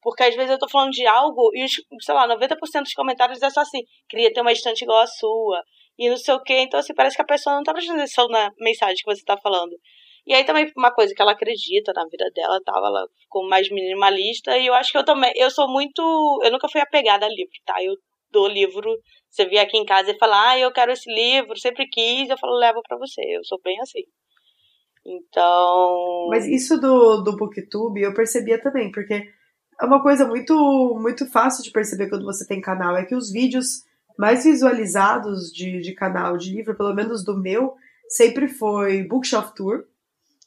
Porque às vezes eu tô falando de algo e, sei lá, 90% dos comentários é só assim: queria ter uma estante igual a sua. E não sei o quê. Então, assim, parece que a pessoa não tá prestando atenção na mensagem que você tá falando. E aí também uma coisa que ela acredita na vida dela, tal, ela ficou mais minimalista e eu acho que eu também, eu sou muito, eu nunca fui apegada a livro, tá? Eu dou livro, você vem aqui em casa e fala: "Ah, eu quero esse livro, sempre quis", eu falo: "Leva para você". Eu sou bem assim. Então, Mas isso do, do Booktube eu percebia também, porque é uma coisa muito, muito fácil de perceber quando você tem canal, é que os vídeos mais visualizados de, de canal de livro, pelo menos do meu, sempre foi Bookshelf Tour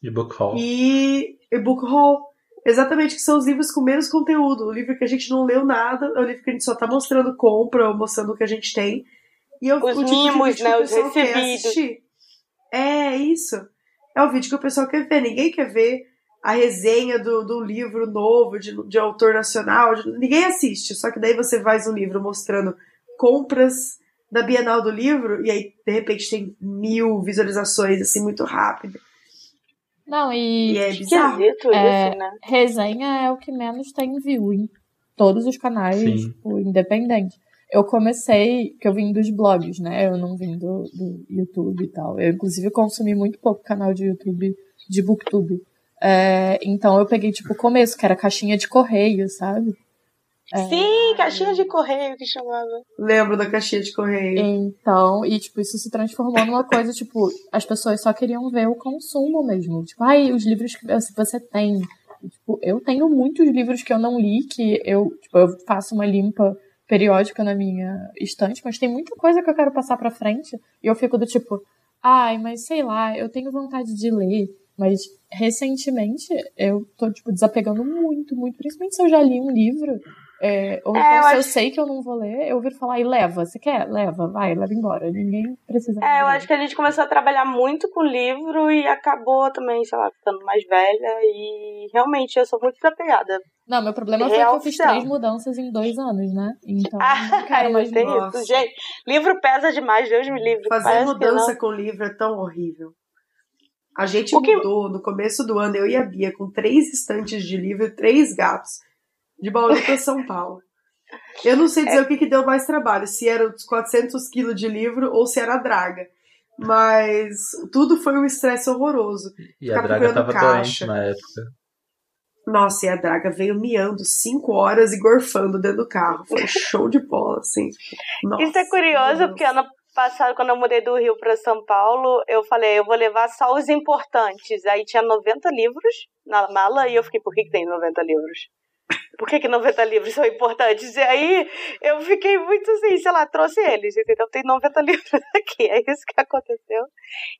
E Book Haul. e, e Book Haul. Exatamente, que são os livros com menos conteúdo. O livro que a gente não leu nada, é o livro que a gente só tá mostrando compra ou mostrando o que a gente tem. E eu, Os o tipo mimos, né, o os recebidos. É isso. É o vídeo que o pessoal quer ver. Ninguém quer ver a resenha do, do livro novo, de, de autor nacional. de- ninguém assiste. Só que daí você faz um livro mostrando compras da Bienal do livro, e aí, de repente, tem mil visualizações, assim, muito rápido. Não, e, E é bizarro. É, isso, né? resenha é o que menos tem view em todos os canais, tipo, independente. Eu comecei, que eu vim dos blogs, né? Eu não vim do, do YouTube e tal. Eu, inclusive, consumi muito pouco canal de YouTube, de Booktube. É, então, eu peguei, tipo, o começo, que era caixinha de correio, sabe? É. Sim, caixinha de correio que chamava. Lembro da caixinha de correio. Então, e tipo, isso se transformou numa coisa, tipo, as pessoas só queriam ver o consumo mesmo. Tipo, ai, os livros que você tem. E, tipo, eu tenho muitos livros que eu não li, que eu, tipo, eu faço uma limpa periódica na minha estante, mas tem muita coisa que eu quero passar pra frente. E eu fico do tipo, ai, mas sei lá, eu tenho vontade de ler. Mas recentemente eu tô, tipo, desapegando muito, muito. Principalmente se eu já li um livro. É, ou É, então, eu se eu acho- sei que eu não vou ler, eu ouvir falar, e leva, você quer? Leva, vai, leva embora. Ninguém precisa. É, eu acho que a gente começou a trabalhar muito com livro e acabou também, sei lá, ficando mais velha e realmente eu sou muito desapegada. Não, meu problema foi que Real eu fiz três mudanças em dois anos, né? Então, <laughs> Ah, não tem. Nossa. isso. Gente, livro pesa demais, Deus me livre. Fazer mudança com livro é tão horrível. A gente O que- mudou no começo do ano, eu e a Bia, com três estantes de livro e três gatos, de Bauru para São Paulo. Eu não sei É. dizer o que, que deu mais trabalho, se era os 400 quilos de livro ou se era a draga. Mas tudo foi um estresse horroroso. E a Ficar Draga procurando tava caixa. doente na época. Nossa, e a draga veio miando cinco horas e gorfando dentro do carro. Foi show de bola, assim. Nossa, Isso é curioso, Deus. porque ano passado, quando eu mudei do Rio para São Paulo, eu falei, eu vou levar só os importantes. Aí tinha 90 livros na mala e eu fiquei, por que, que tem 90 livros? Por que, que 90 livros são importantes? E aí eu fiquei muito assim, sei lá, trouxe eles, entendeu? Tem 90 <laughs> livros aqui, é isso que aconteceu.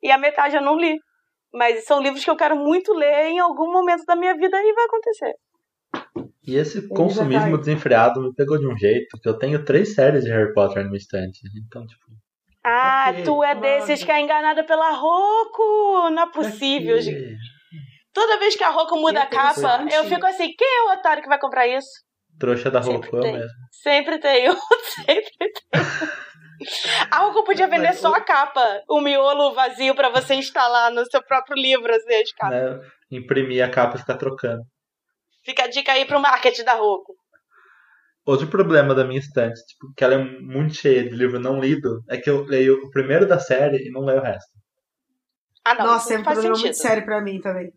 E a metade eu não li. Mas são livros que eu quero muito ler em algum momento da minha vida e vai acontecer. E esse já consumismo desenfreado me pegou de um jeito que eu tenho três séries de Harry Potter na minha estante. Então, tipo. Ah, tu é desses que é enganada pela Rocco! Não é possível, gente. Toda vez que a Rocco muda a tenho capa, eu fico assim, quem é o otário que vai comprar isso? Trouxa da roupa, eu mesmo. Sempre um, <laughs> sempre tem. A Rocco podia vender Mas só a capa, o miolo vazio pra você instalar no seu próprio livro, assim, as capas. Né? Imprimir a capa e ficar trocando. Fica a dica aí pro marketing da Rocco. Outro problema da minha estante, tipo, que ela é muito cheia de livro não lido, é que eu leio o primeiro da série e não leio o resto. Ah, não, Nossa, isso é um faz problema sentido. muito sério pra mim também.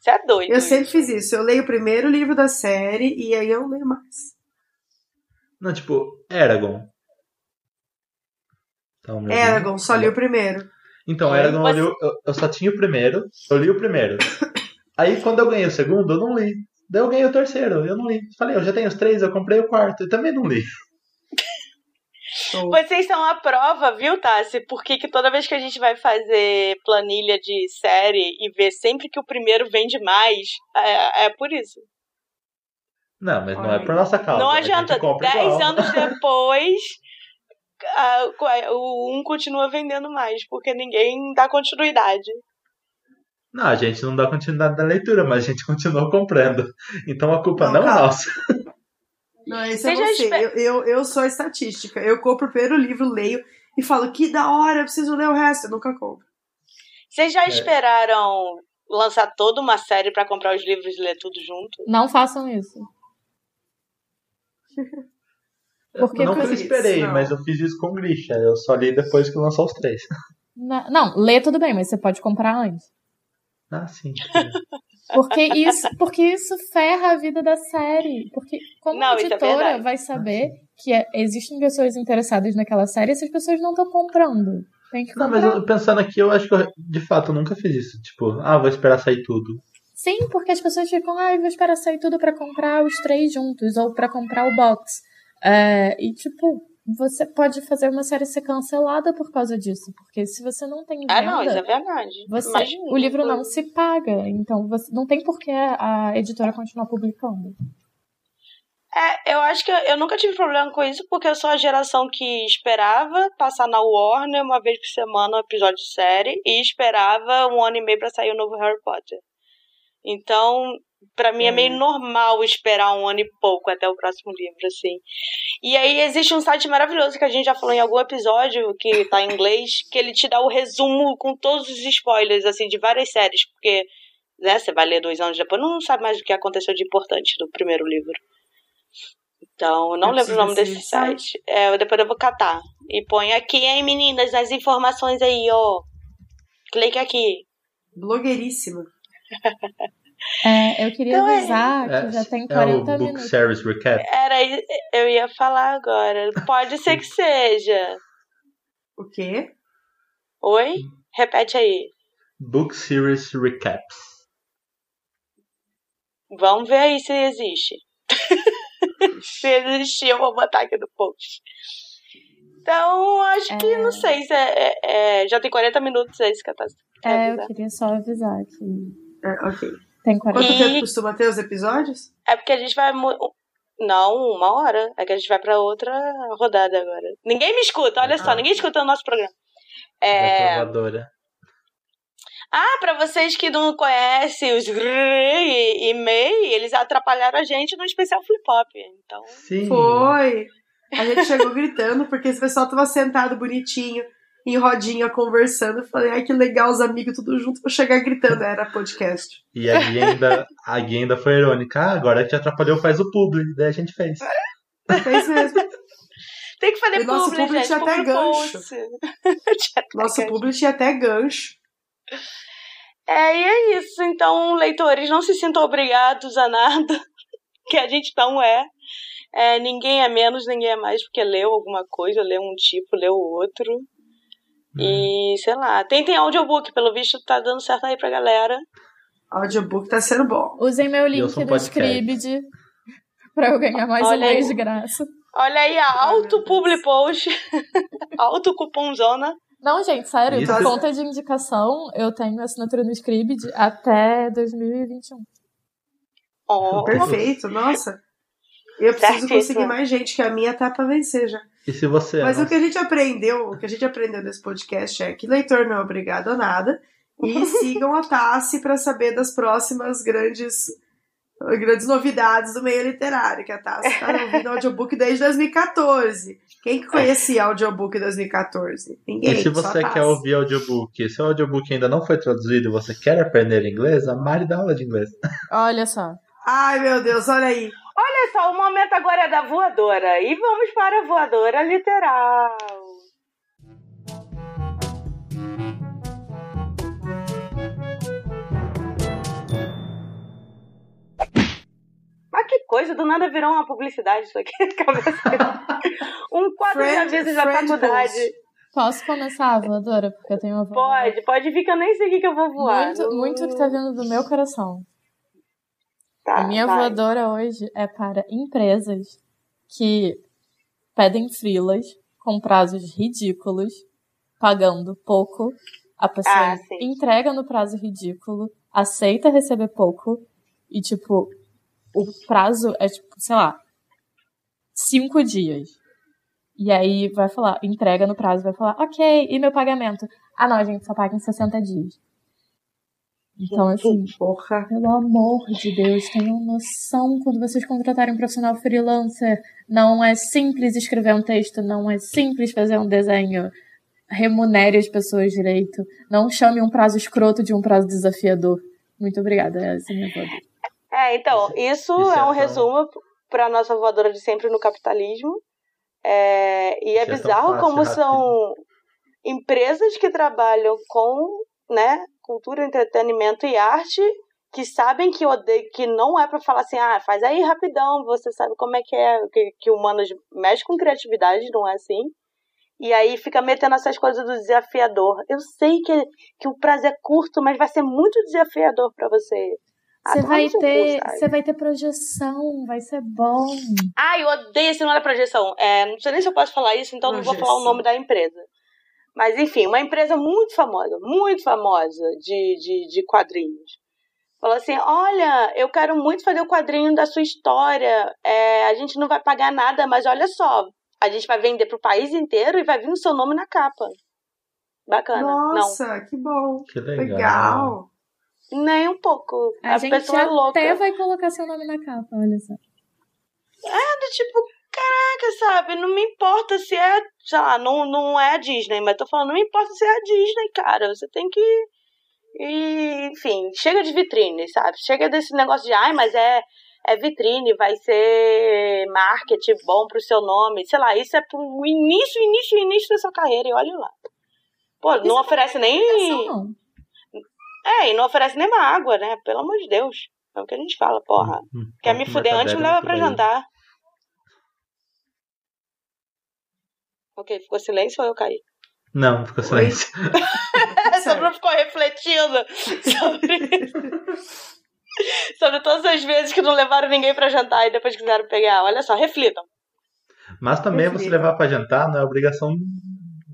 Você é doido. Eu sempre fiz isso. Eu leio o primeiro livro da série e aí eu não leio mais. Não, tipo, Eragon. Então, Eragon, só li o primeiro. Então? Eragon, eu, li o- eu, eu só tinha o primeiro, eu li o primeiro. <coughs> Aí, quando eu ganhei o segundo, eu não li. Daí eu ganhei o terceiro, eu não li. Falei, eu já tenho os três, eu comprei o quarto, eu também não li. Vocês são a prova, viu, Tassi? Porque que toda vez que a gente vai fazer planilha de série e ver sempre que o primeiro vende mais, é, é por isso. Não, mas não é por nossa causa. Não adianta, compra 10 igual. anos <laughs> depois, a- o um continua vendendo mais, porque ninguém dá continuidade. Não, a gente não dá continuidade da leitura, mas a gente <laughs> continua comprando. Então a culpa Não, não, é nossa. Não, esse é Você Eu, eu, eu sou a estatística. Eu compro o primeiro livro, leio e falo que da hora, eu preciso ler o resto. Eu nunca compro. Vocês já É. esperaram lançar toda uma série pra comprar os livros e ler tudo junto? Não façam isso. Porque <laughs> não por que eu isso, esperei, não. mas eu fiz isso com o Grisha. Eu só li depois que lançou os três. Na- Não, lê tudo bem, mas você pode comprar antes. Ah, sim. Porque isso, porque isso ferra a vida da série. Porque como Não, a é editora verdade. vai saber que é- existem pessoas interessadas naquela série e essas pessoas não estão comprando. Tem que Não, comprar. mas eu- pensando aqui, eu acho que eu, de fato eu nunca fiz isso. Tipo, ah, vou esperar sair tudo. Sim, porque as pessoas ficam, ah, eu vou esperar sair tudo pra comprar os três juntos, ou pra comprar o box. É, e, tipo, você pode fazer uma série ser cancelada por causa disso. Porque se você não tem venda, Ah, não, isso é verdade. você, Imagina. o livro não se paga. Então, você, não tem por que a editora continuar publicando. É, eu acho que eu, eu nunca tive problema com isso, porque eu sou a geração que esperava passar na Warner uma vez por semana um episódio de série e esperava um ano e meio pra sair o novo Harry Potter. Então, pra mim é meio Hum. normal esperar um ano e pouco até o próximo livro, assim. E aí existe um site maravilhoso que a gente já falou em algum episódio, que tá em inglês, que ele te dá o resumo com todos os spoilers, assim, de várias séries, porque, né, você vai ler dois anos depois, não sabe mais o que aconteceu de importante no primeiro livro. Então, não Eu lembro o nome desse desse site. É, depois eu vou catar. E põe aqui, hein, meninas, as informações aí, ó. Clique aqui. Blogueiríssima. <laughs> <laughs> É, eu queria Então é- avisar É, que já tem é o 40 Book minutos. Series Recap. Era, aí- eu ia falar agora. Pode ser que seja. O quê? Oi? Repete aí. Book Series Recaps. Vamos ver aí se existe. <laughs> se existir, eu vou botar aqui no post. Então, acho que, É. não sei, se é, é- é- já tem 40 minutos, é isso que eu tô quer É, eu queria só avisar que É, ok. Tem 40 Quanto E- tempo costuma ter os episódios? É porque a gente vai. Não, uma hora. É que a gente vai pra outra rodada agora. Ninguém me escuta, olha só, Ah. ninguém escuta o nosso programa. É... É... Trovadora. Ah, pra vocês que não conhecem os e, e MEI, eles atrapalharam a gente no especial Flip Hop. Então. Sim. Foi. A gente chegou gritando porque esse pessoal tava sentado bonitinho, em rodinha, conversando. Eu falei, ai que legal, os amigos tudo junto. Vou chegar gritando, era podcast. E a Gui ainda, a Gui ainda foi irônica. Ah, agora que atrapalhou, faz o publi. Daí a gente fez. Fez mesmo. Tem que fazer E nosso publi, publi gente. <laughs> tinha até publi gancho. Tinha Nosso gancho. público tinha até gancho. É, e é isso. Então, leitores, não se sintam obrigados a nada, <laughs> que a gente não é. É, ninguém é menos, ninguém é mais porque leu alguma coisa, leu um tipo, leu outro. E, sei lá, tentem audiobook, pelo visto tá dando certo aí pra galera. Audiobook tá sendo bom. Usem meu eu link do. Scribd <laughs> pra eu ganhar mais Olha um mês de graça. Olha aí a auto publi post, <laughs> auto cupomzona. Não, gente, sério, Isso. por conta de indicação, eu tenho assinatura no Scribd até 2021. Oh, Perfeito, nossa. Eu preciso Certíssimo. conseguir mais gente, que a minha tá pra vencer já. E se você. Mas não- o que a gente aprendeu, o que a gente aprendeu nesse podcast é que leitor não é obrigado a nada. E <laughs> sigam a Tassi para saber das próximas grandes, grandes novidades do meio literário, que a Tassi tá <laughs> ouvindo audiobook desde 2014. Quem que conhecia audiobook em 2014? Ninguém. E se você quer ouvir audiobook, se o audiobook ainda não foi traduzido e você quer aprender inglês, a Mari dá aula de inglês. Olha só. Ai, meu Deus, olha aí. Olha só, o momento agora é da voadora. E vamos para a voadora literal. Mas que coisa, do nada virou uma publicidade isso aqui. <laughs> Um quadro de avisos da faculdade. post. Posso começar, voadora? Porque eu tenho uma voadora. Pode, pode vir que eu nem sei o que, que eu vou voar. Muito, muito que tá vindo do meu coração. Tá, A minha vai. voadora hoje é para empresas que pedem freelas com prazos ridículos, pagando pouco. A pessoa Ah, entrega no prazo ridículo, aceita receber pouco e, tipo, o prazo é, tipo, sei lá, cinco dias. E aí vai falar, entrega no prazo, vai falar, ok, e meu pagamento? Ah, não, a gente só paga em 60 dias. Então, assim, Porra. pelo amor de Deus, tenham noção quando vocês contratarem um profissional freelancer. Não é simples escrever um texto, não é simples fazer um desenho. Remunere as pessoas direito. Não chame um prazo escroto de um prazo desafiador. Muito obrigada, essa é a minha voz. É, então, Isso- isso, isso é é um tão- resumo para nossa voadora de sempre no capitalismo. É, e é Isso é bizarro fácil, como rápido. são empresas que trabalham com né, cultura, entretenimento e arte que sabem que odeio, que não é para falar assim, ah, faz aí rapidão, você sabe como é que é, que, que humanos mexe com criatividade, não é assim. E aí fica metendo essas coisas do desafiador. Eu sei que, que o prazo é curto, mas vai ser muito desafiador para você. Ah, Você vai ter, você vai ter projeção, vai ser bom. Ai, eu odeio esse nome da projeção. É, não sei nem se eu posso falar isso, então não vou falar o Projeção. nome da empresa. Mas, enfim, uma empresa muito famosa, muito famosa de, de, de quadrinhos. Falou assim: Olha, eu quero muito fazer o quadrinho da sua história. É, a gente não vai pagar nada, mas olha só, a gente vai vender pro país inteiro e vai vir o seu nome na capa. Bacana. Nossa, que bom. Que legal. Legal. Não, nem um pouco. A, A, gente pessoa é louca. até vai colocar seu nome na capa, olha só. do tipo, caraca, sabe? Não me importa se é, sei lá, não, não é a Disney, mas tô falando, não me importa se é a Disney, cara. Você tem que. E, enfim, chega de vitrine, sabe? Chega desse negócio de, ai, mas é, é vitrine, vai ser marketing bom pro seu nome. Sei lá, isso é pro início, início, início da sua carreira, e olha lá. Pô, não Isso oferece nem. Não. É, e não oferece nem uma água, né? Pelo amor de Deus. É o que a gente fala, porra. Hum, Quer me fuder antes, me leva pra banheiro. jantar. Ok, ficou silêncio ou eu caí? Não, ficou silêncio. <laughs> Só não ficou refletindo sobre... <laughs> sobre todas as vezes que não levaram ninguém pra jantar e depois quiseram pegar. Olha só, reflitam. Mas também você levar pra jantar não é obrigação.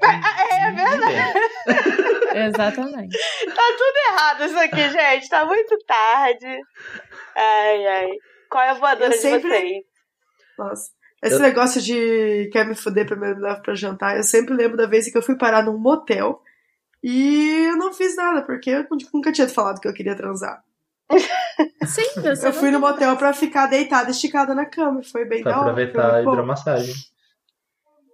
É verdade. <laughs> Exatamente. Tá tudo errado isso aqui, gente. Tá muito tarde. Ai, ai. Qual é a voadora Eu de sempre- vocês? Nossa. Esse Eu- negócio de quer me fuder primeiro me leva pra jantar, eu sempre lembro da vez que eu fui parar num motel e eu não fiz nada, porque eu nunca tinha falado que eu queria transar. <laughs> Sim, você Eu fui no motel pra ficar deitada, esticada na cama. Foi bem Pra da hora. aproveitar a hidromassagem.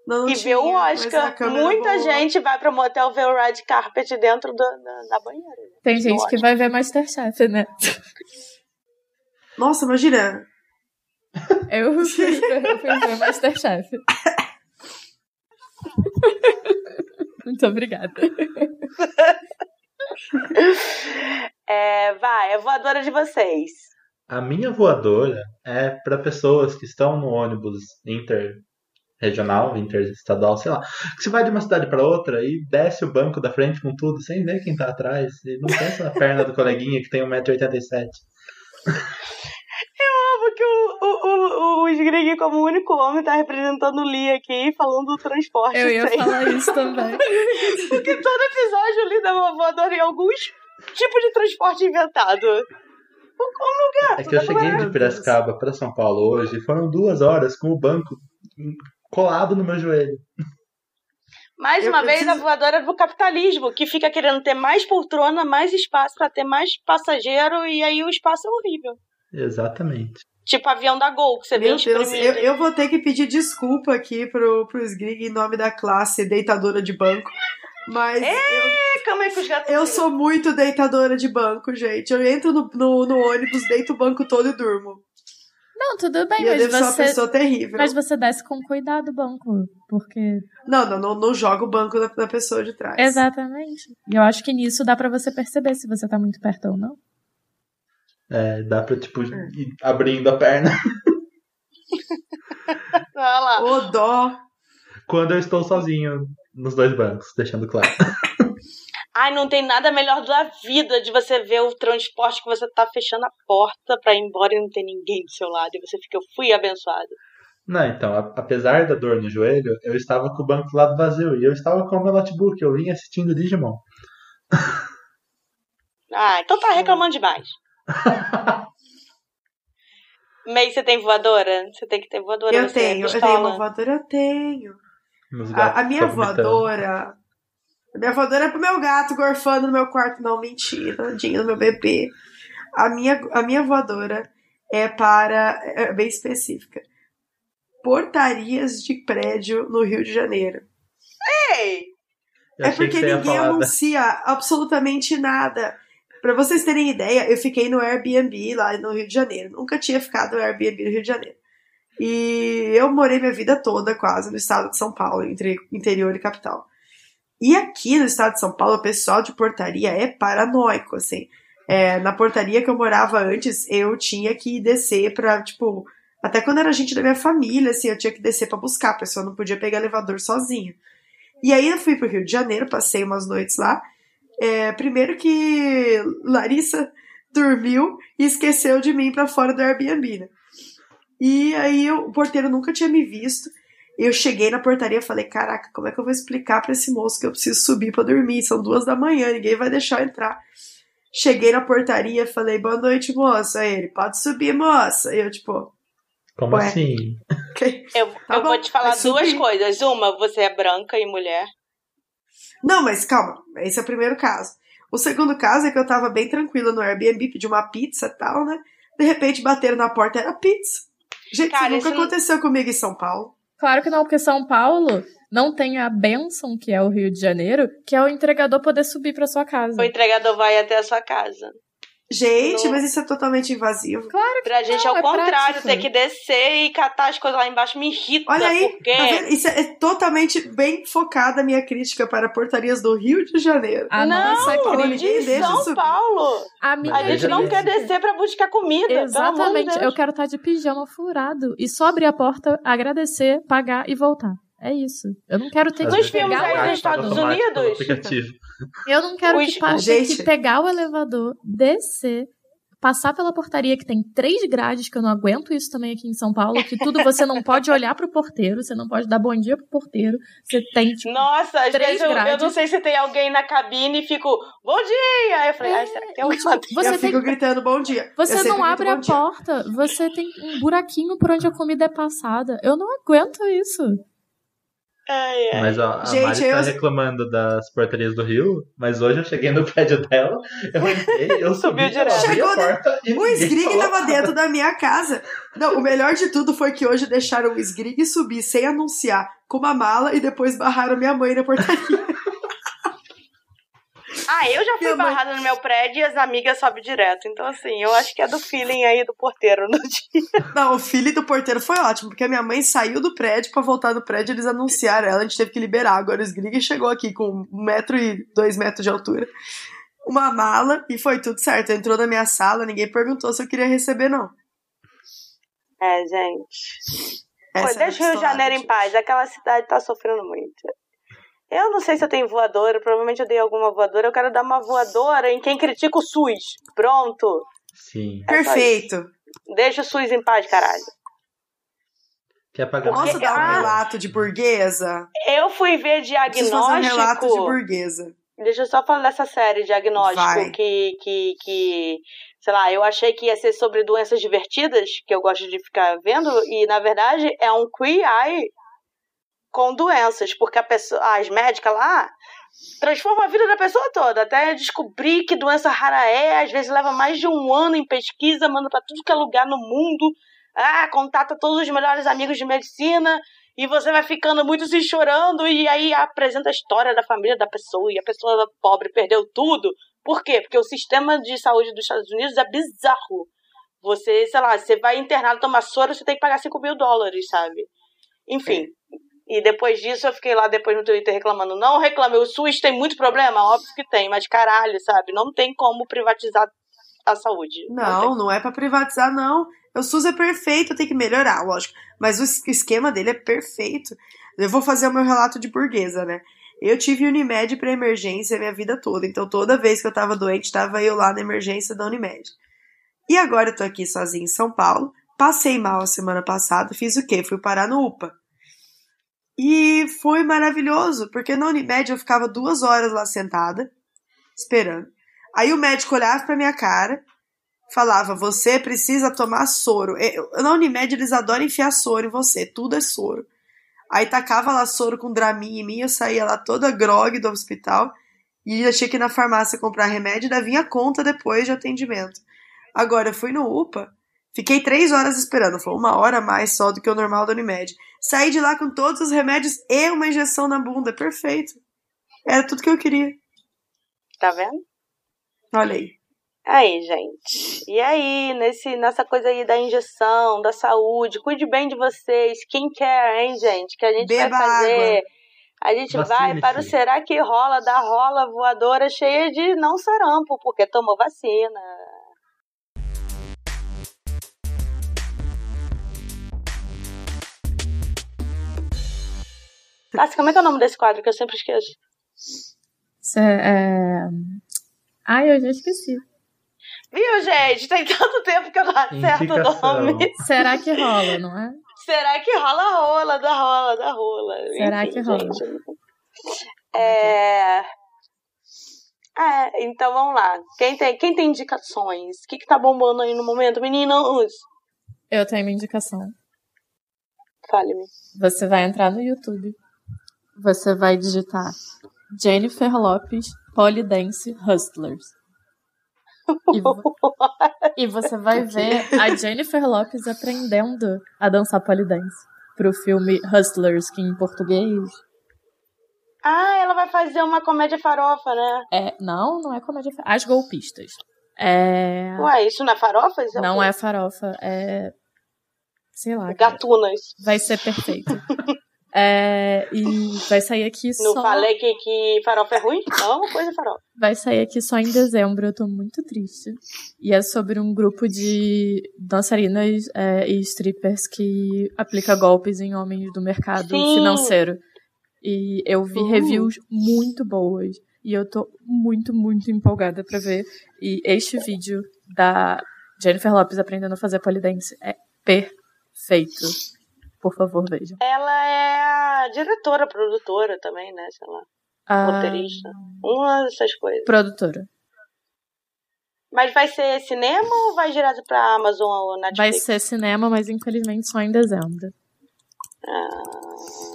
Não, não E tinha, ver o Oscar. câmera Muita gente vai pro motel ver o red carpet dentro do- da, da banheira. Tem gente que vai ver Masterchef, né? Nossa, imagina. Eu fui, <laughs> eu fui ver Masterchef. Muito obrigada. É, vai, é a voadora de vocês. A minha voadora é para pessoas que estão no ônibus interregional, interestadual, sei lá. Que você vai de uma cidade para outra e desce o banco da frente com tudo, sem ver quem tá atrás. E não pensa na perna do coleguinha que tem 1,87m. O, o, o, como o único homem, tá representando o Lee aqui, falando do transporte. Eu ia falar isso também. <laughs> Porque todo episódio o Lee dá uma voadora em alguns tipos de transporte inventado. Um lugar. É que eu cheguei Meu de. Piracicaba para São Paulo hoje e foram duas horas com o banco colado no meu joelho. Mais Eu uma vez, a preciso- voadora do capitalismo, que fica querendo ter mais poltrona, mais espaço pra ter mais passageiro, e aí o espaço é horrível. Exatamente. Tipo avião da Gol, que você vem Meu Deus, espremido. eu, eu vou ter que pedir desculpa aqui pro, pro Sgrig em nome da classe deitadora de banco. Mas eu, Calma aí que os gatos eu sou muito deitadora de banco, gente. Eu entro no, no, no ônibus, deito o banco todo e durmo. Não, tudo bem, e eu mas devo ser uma você, pessoa terrível. mas você desce com cuidado o banco. Porque. Não, não, não, não joga o banco da, da pessoa de trás. Exatamente. E eu acho que nisso dá pra você perceber se você tá muito perto ou não. É, dá pra, tipo, ir abrindo a perna. <laughs> Olha lá. Ô, dó. Quando eu estou sozinho nos dois bancos, deixando claro. <laughs> Ai, não tem nada melhor da vida de você ver o transporte que você tá fechando a porta pra ir embora e não tem ninguém do seu lado. E você fica, eu fui abençoado. Não, então, a- apesar da dor no joelho, eu estava com o banco do lado vazio e eu estava com o meu notebook, eu vim assistindo Digimon. <laughs> Ah, então tá reclamando demais. May, você tem voadora? Você tem que ter voadora. Eu tenho, eu tenho uma voadora, eu tenho. A, a minha voadora. A minha voadora é pro meu gato gorfando no meu quarto. Não, mentira, tadinho do meu bebê. A minha, a minha voadora é para. É bem específica. Portarias de prédio no Rio de Janeiro. Ei! Eu é porque ninguém anuncia absolutamente nada. Pra vocês terem ideia, eu fiquei no Airbnb lá no Rio de Janeiro. Nunca tinha ficado no Airbnb no Rio de Janeiro. E eu morei minha vida toda quase no estado de São Paulo, entre interior e capital. E aqui no estado de São Paulo, o pessoal de portaria é paranoico, assim. É, na portaria que eu morava antes, eu tinha que descer pra, tipo, até quando era gente da minha família, assim, eu tinha que descer pra buscar, a pessoa não podia pegar elevador sozinha. E aí eu fui pro Rio de Janeiro, passei umas noites lá. É, primeiro que Larissa dormiu e esqueceu de mim pra fora do Airbnb, né? E aí eu- o porteiro nunca tinha me visto. Eu cheguei na portaria e falei: Caraca, como é que eu vou explicar pra esse moço que eu preciso subir pra dormir? São duas da manhã, ninguém vai deixar eu entrar. Cheguei na portaria, falei: Boa noite, moça. Aí ele: Pode subir, moça. E eu, tipo, Como Ué. assim? <laughs> Eu, Tá eu bom, vou te falar subir. duas coisas. Uma, você é branca e mulher. Não, mas calma, esse é o primeiro caso. O segundo caso é que eu tava bem tranquila no Airbnb, pedi uma pizza e tal, né? De repente bateram na porta, era pizza. Gente, Cara, isso nunca isso não- aconteceu comigo em São Paulo. Claro que não, porque São Paulo não tem a benção que é o Rio de Janeiro, que é o entregador poder subir pra sua casa. O entregador vai até a sua casa. Gente, Não. mas isso é totalmente invasivo. Claro que Pra gente, não, ao é contrário, prático. ter que descer e catar as coisas lá embaixo me irrita. Olha aí, porque... tá? Isso é, é totalmente bem focada a minha crítica para portarias do Rio de Janeiro. A não, nossa de São subir. Paulo. A minha A gente não quer descer pra buscar comida. de Exatamente. Deus. Eu quero estar de pijama furado e só abrir a porta, agradecer, pagar e voltar. É isso. Eu não quero ter Às que pegar aí o Estados Unidos? Eu não quero Os- que, pa- ter Gente. que pegar o elevador, descer, passar pela portaria que tem três grades, que eu não aguento isso também aqui em São Paulo, que tudo você não pode olhar pro porteiro, você não pode dar bom dia pro porteiro, você tem, tipo, Nossa, às Três vezes eu, eu grades. não sei se tem alguém na cabine e fico, bom dia! Aí eu falei, ai, será que tem alguém lá dentro? você eu tem fico gritando bom dia. Você Eu não abre a dia. porta, você tem um buraquinho por onde a comida é passada. Eu não aguento isso. Ai, ai. Mas ó, a Gente, Mari tá eu- reclamando das portarias do Rio, mas hoje eu cheguei no <laughs> prédio dela, eu entrei, eu subi, Subiu direto. Chegou, a porta e O Sgrig tava dentro da minha casa. Não, o melhor de tudo foi que hoje deixaram o Sgrig subir sem anunciar com uma mala e depois barraram minha mãe na portaria. <laughs> Ah, eu já fui Minha mãe- barrada no meu prédio e as amigas sobem direto. Então, assim, eu acho que é do feeling aí do porteiro no <laughs> dia. Não, o filho do porteiro foi ótimo, porque a minha mãe saiu do prédio pra voltar no prédio, eles anunciaram ela, a gente teve que liberar. Agora o Sgrig chegou aqui com um metro e dois metros de altura, uma mala e foi tudo certo. Entrou na minha sala, ninguém perguntou se eu queria receber, não. É, gente. Pô, Essa deixa o Rio de Janeiro em paz. Aquela cidade tá sofrendo muito. Eu não sei se eu tenho voadora, provavelmente eu dei alguma voadora. Eu quero dar uma voadora em quem critica o SUS. Pronto. Sim. É Perfeito. Deixa o SUS em paz, caralho. Quer pagar Posso dar um relato de burguesa? Eu fui ver Preciso fazer um relato de diagnóstico. burguesa. Deixa eu só falar dessa série, diagnóstico, Vai. que, que, que, sei lá, eu achei que ia ser sobre doenças divertidas, que eu gosto de ficar vendo, e na verdade é um queer eye com doenças, porque a pessoa, as médicas lá transformam a vida da pessoa toda, até descobrir que doença rara é, às vezes leva mais de um ano em pesquisa, manda pra tudo que é lugar no mundo, ah, contata todos os melhores amigos de medicina, e você vai ficando muito se chorando e aí apresenta a história da família da pessoa e a pessoa pobre perdeu tudo. Por quê? Porque o sistema de saúde dos Estados Unidos é bizarro. Você, sei lá, você vai internado tomar soro, você tem que pagar 5 mil dólares, sabe? Enfim. E depois disso eu fiquei lá depois no Twitter reclamando. Não reclame, o SUS tem muito problema? Óbvio que tem, mas caralho, sabe? Não tem como privatizar a saúde. tem. Não, não é pra privatizar, não. O SUS é perfeito, tem que melhorar, lógico. Mas o es- esquema dele é perfeito. Eu vou fazer o meu relato de burguesa, né? Eu tive Unimed pra emergência minha vida toda. Então, toda vez que eu tava doente, tava eu lá na emergência da Unimed. E agora eu tô aqui sozinha em São Paulo. Passei mal a semana passada, fiz o quê? Fui parar no UPA. E foi maravilhoso, porque na Unimed eu ficava duas horas lá sentada, esperando. Aí o médico olhava pra minha cara, falava: Você precisa tomar soro. Eu, na Unimed eles adoram enfiar soro em você, tudo é soro. Aí tacava lá soro com Dramin em mim, eu saía lá toda grog do hospital e tinha que na farmácia comprar remédio, ainda vinha conta depois de atendimento. Agora, eu fui no UPA, fiquei três horas esperando, foi uma hora a mais só do que o normal da Unimed. Saí de lá com todos os remédios e uma injeção na bunda, perfeito. Era tudo que eu queria. Tá vendo? Olha aí. Aí, gente. E aí, nesse, nessa coisa aí da injeção, da saúde, cuide bem de vocês. Quem quer, hein, gente? Que a gente Beba vai fazer. água. A gente vai Vacine-se. para o Será que rola da rola voadora cheia de não sarampo, porque tomou vacina. Cássia, como é que é o nome desse quadro que eu sempre esqueço? É... Ai, eu já esqueci. Viu, gente? Tem tanto tempo que eu não acerto o Indicação. nome. Será que rola, não é? Será que rola a rola da rola da rola? Será que rola? gente. É... é, então vamos lá. Quem tem, quem tem indicações? O que, que tá bombando aí no momento, meninos? Eu tenho uma indicação. Fale-me. Você vai entrar no YouTube. Você vai digitar Jennifer Lopes Polydance Hustlers. E, vo- <laughs> e você vai ver a Jennifer Lopes aprendendo a dançar polydance pro filme Hustlers, que em português Ah, ela vai fazer uma comédia farofa, né? é. Não, não é comédia. As golpistas. É. Ué, isso não é farofa? Isso Não o quê? é farofa, é. Sei lá. cara. Gatunas. Vai ser perfeito. <laughs> É, e vai sair aqui Não só. falei que, que farofa é ruim? Não, coisa farofa. Vai sair aqui só em dezembro, eu tô muito triste. E é sobre um grupo de dançarinas é, e strippers que aplica golpes em homens do mercado Sim. financeiro. E eu vi Uh. reviews muito boas. E eu tô muito, muito empolgada pra ver. E este vídeo da Jennifer Lopes aprendendo a fazer polidense é perfeito. Por favor, vejam. Ela é a diretora, produtora também, né? Sei lá. A Roteirista. Uma dessas coisas. produtora. Mas vai ser cinema ou vai direto pra Amazon ou Vai Netflix? ser cinema, mas infelizmente só em dezembro. Ah.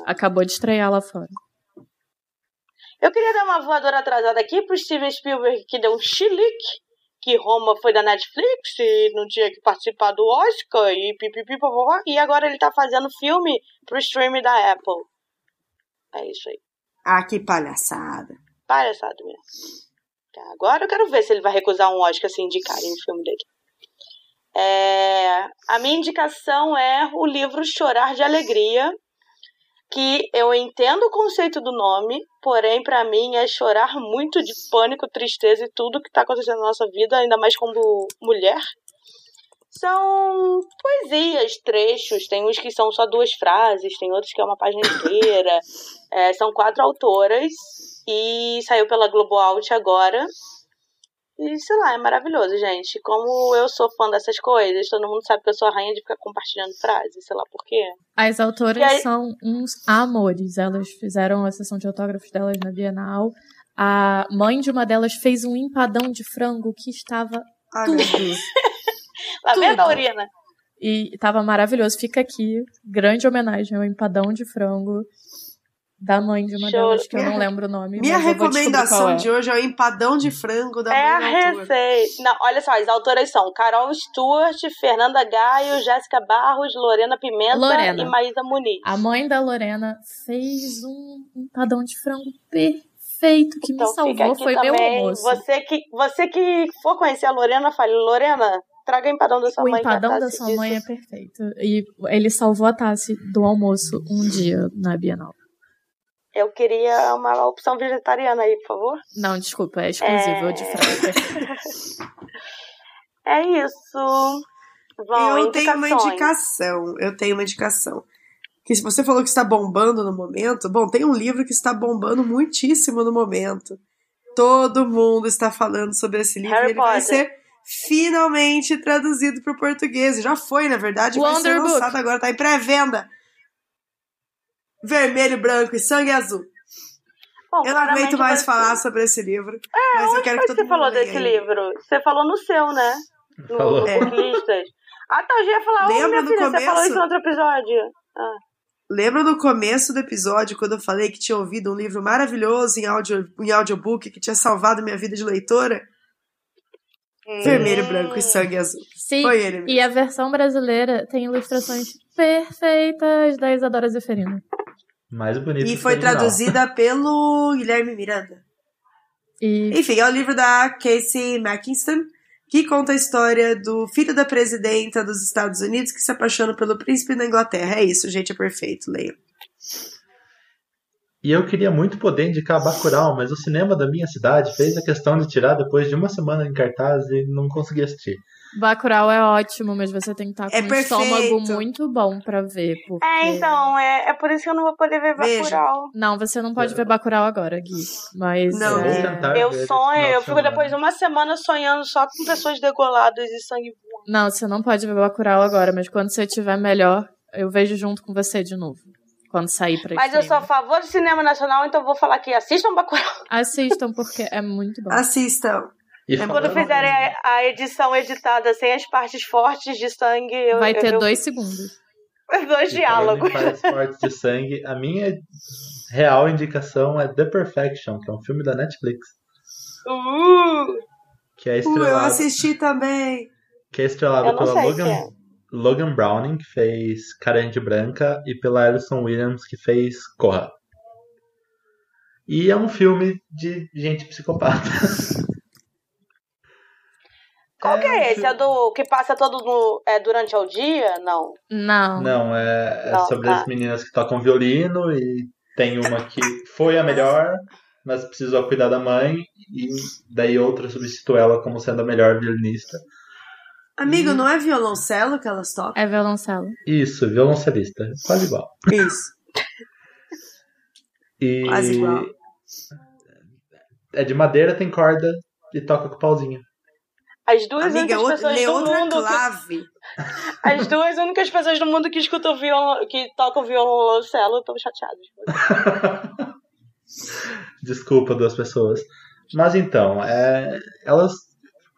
Acabou de estrear lá fora. Eu queria dar uma voadora atrasada aqui pro Steven Spielberg, que deu um chilique, que Roma foi da Netflix e não tinha que participar do Oscar e pipipi, popopó, e agora ele tá fazendo filme pro stream da Apple. É isso aí. Ah, que palhaçada. Palhaçada mesmo. Tá, Agora eu quero ver se ele vai recusar um Oscar se indicarem o filme dele. É, a minha indicação é o livro Chorar de Alegria, que eu entendo o conceito do nome, porém para mim é chorar muito de pânico, tristeza e tudo que está acontecendo na nossa vida, ainda mais como mulher. São poesias, trechos, tem uns que são só duas frases, tem outros que é uma página inteira. É, são quatro autoras e saiu pela Globo Out agora. E sei lá, é maravilhoso, gente. Como eu sou fã dessas coisas, todo mundo sabe que eu sou a rainha de ficar compartilhando frases, sei lá por quê. As autoras aí- são uns amores. Elas fizeram a sessão de autógrafos delas na Bienal. A mãe de uma delas fez um empadão de frango que estava Ah, meu <laughs> tudo. Tá Tudo. vendo, Aurina? E tava maravilhoso. Fica aqui, grande homenagem ao empadão de frango da mãe de uma Show. delas, que eu não lembro o nome. Minha recomendação é. de hoje é o empadão de frango da É a mãe da autora. receita. Não, olha só, as autoras são Carol Stewart, Fernanda Gaio, Jéssica Barros, Lorena Pimenta Lorena. e Maísa Muniz. A mãe da Lorena fez um empadão de frango perfeito que Então me salvou. Foi meu também. almoço. Você que, você que for conhecer a Lorena, fale, Lorena, traga empadão da sua O mãe. a empadão da sua disse. mãe é perfeito. E ele salvou a Tassi do almoço um dia na Bienal. Eu queria uma opção vegetariana aí, por favor. Não, desculpa, é exclusivo É. de frango. <laughs> É isso. Bom, eu tenho uma indicação. Eu tenho uma indicação. Que se você falou que está bombando no momento, bom, tem um livro que está bombando muitíssimo no momento. Todo mundo está falando sobre esse livro. Harry e ele vai Potter. ser finalmente traduzido para o português. Já foi, na verdade, vai ser Wonder Book. lançado agora, tá em pré-venda. Vermelho, branco e sangue azul. Bom, Eu não aguento mais falar ser. sobre esse livro. mas eu quero que todo você falou mundo leia desse ele. livro? Você falou no seu, né? No, Falou. no É. Booklistas. Ah, tá, eu já ia falar, Lembra minha no filha, você falou começo? isso no outro episódio. Ah. Lembra no começo do episódio, quando eu falei que tinha ouvido um livro maravilhoso em, audio, em audiobook que tinha salvado minha vida de leitora? Vermelho, branco e sangue azul. Sim. Foi ele mesmo. E a versão brasileira tem ilustrações perfeitas da Isadora Zeferino. Mais bonito E foi original. traduzida pelo Guilherme Miranda. E Enfim, é o livro da Casey Mackinston, que conta a história do filho da presidenta dos Estados Unidos que se apaixona pelo príncipe da Inglaterra. É isso, gente, é perfeito. Leiam. E eu queria muito poder indicar Bacurau, mas o cinema da minha cidade fez a questão de tirar depois de uma semana em cartaz e não consegui assistir. Bacurau é ótimo, mas você tem que estar com É um perfeito. estômago muito bom pra ver. Porque... É, então, é, é por isso que eu não vou poder ver Veja. Bacurau. Não, você não pode ver Bacurau agora, Gui. Mas Não, eu é... Eu sonho, eu fico depois de uma semana sonhando só com pessoas degoladas e sangue voando. Não, você não pode ver Bacurau agora, mas quando você tiver melhor, eu vejo junto com você de novo. Quando sair pra Mas eu sou a favor do cinema nacional, então eu vou falar aqui, assistam Bacurau. Assistam, porque é muito bom. Assistam. E Quando fizerem a, a edição editada sem as partes fortes de sangue, eu, Vai eu, ter eu- dois segundos. <laughs> dois e diálogos. partes fortes de sangue, a minha real indicação é The Perfection, que é um filme da Netflix, Uh, que é Uh, eu estrelado, assisti também. que é estrelado pela Logan, é. Logan Browning, que fez Carente Branca, e pela Alison Williams, que fez Corra. E é um filme de gente psicopata. <laughs> Qual que um é esse? filme- É do que passa todo no, é, durante o dia? Não. Não. Não, é, é Não, sobre tá. as meninas que tocam violino e tem uma que foi a melhor, mas precisou cuidar da mãe e daí outra substituiu ela como sendo a melhor violinista. Amigo, não é violoncelo que elas tocam? É violoncelo. Isso, violoncelista, quase igual. Isso. E Quase igual. é de madeira, tem corda e toca com o pauzinho. As duas Amiga, únicas pessoas do mundo. que- clave. as duas únicas pessoas do mundo que escutam violon, que tocam violoncelo estão chateadas. <laughs> Desculpa, duas pessoas. Mas então, é, elas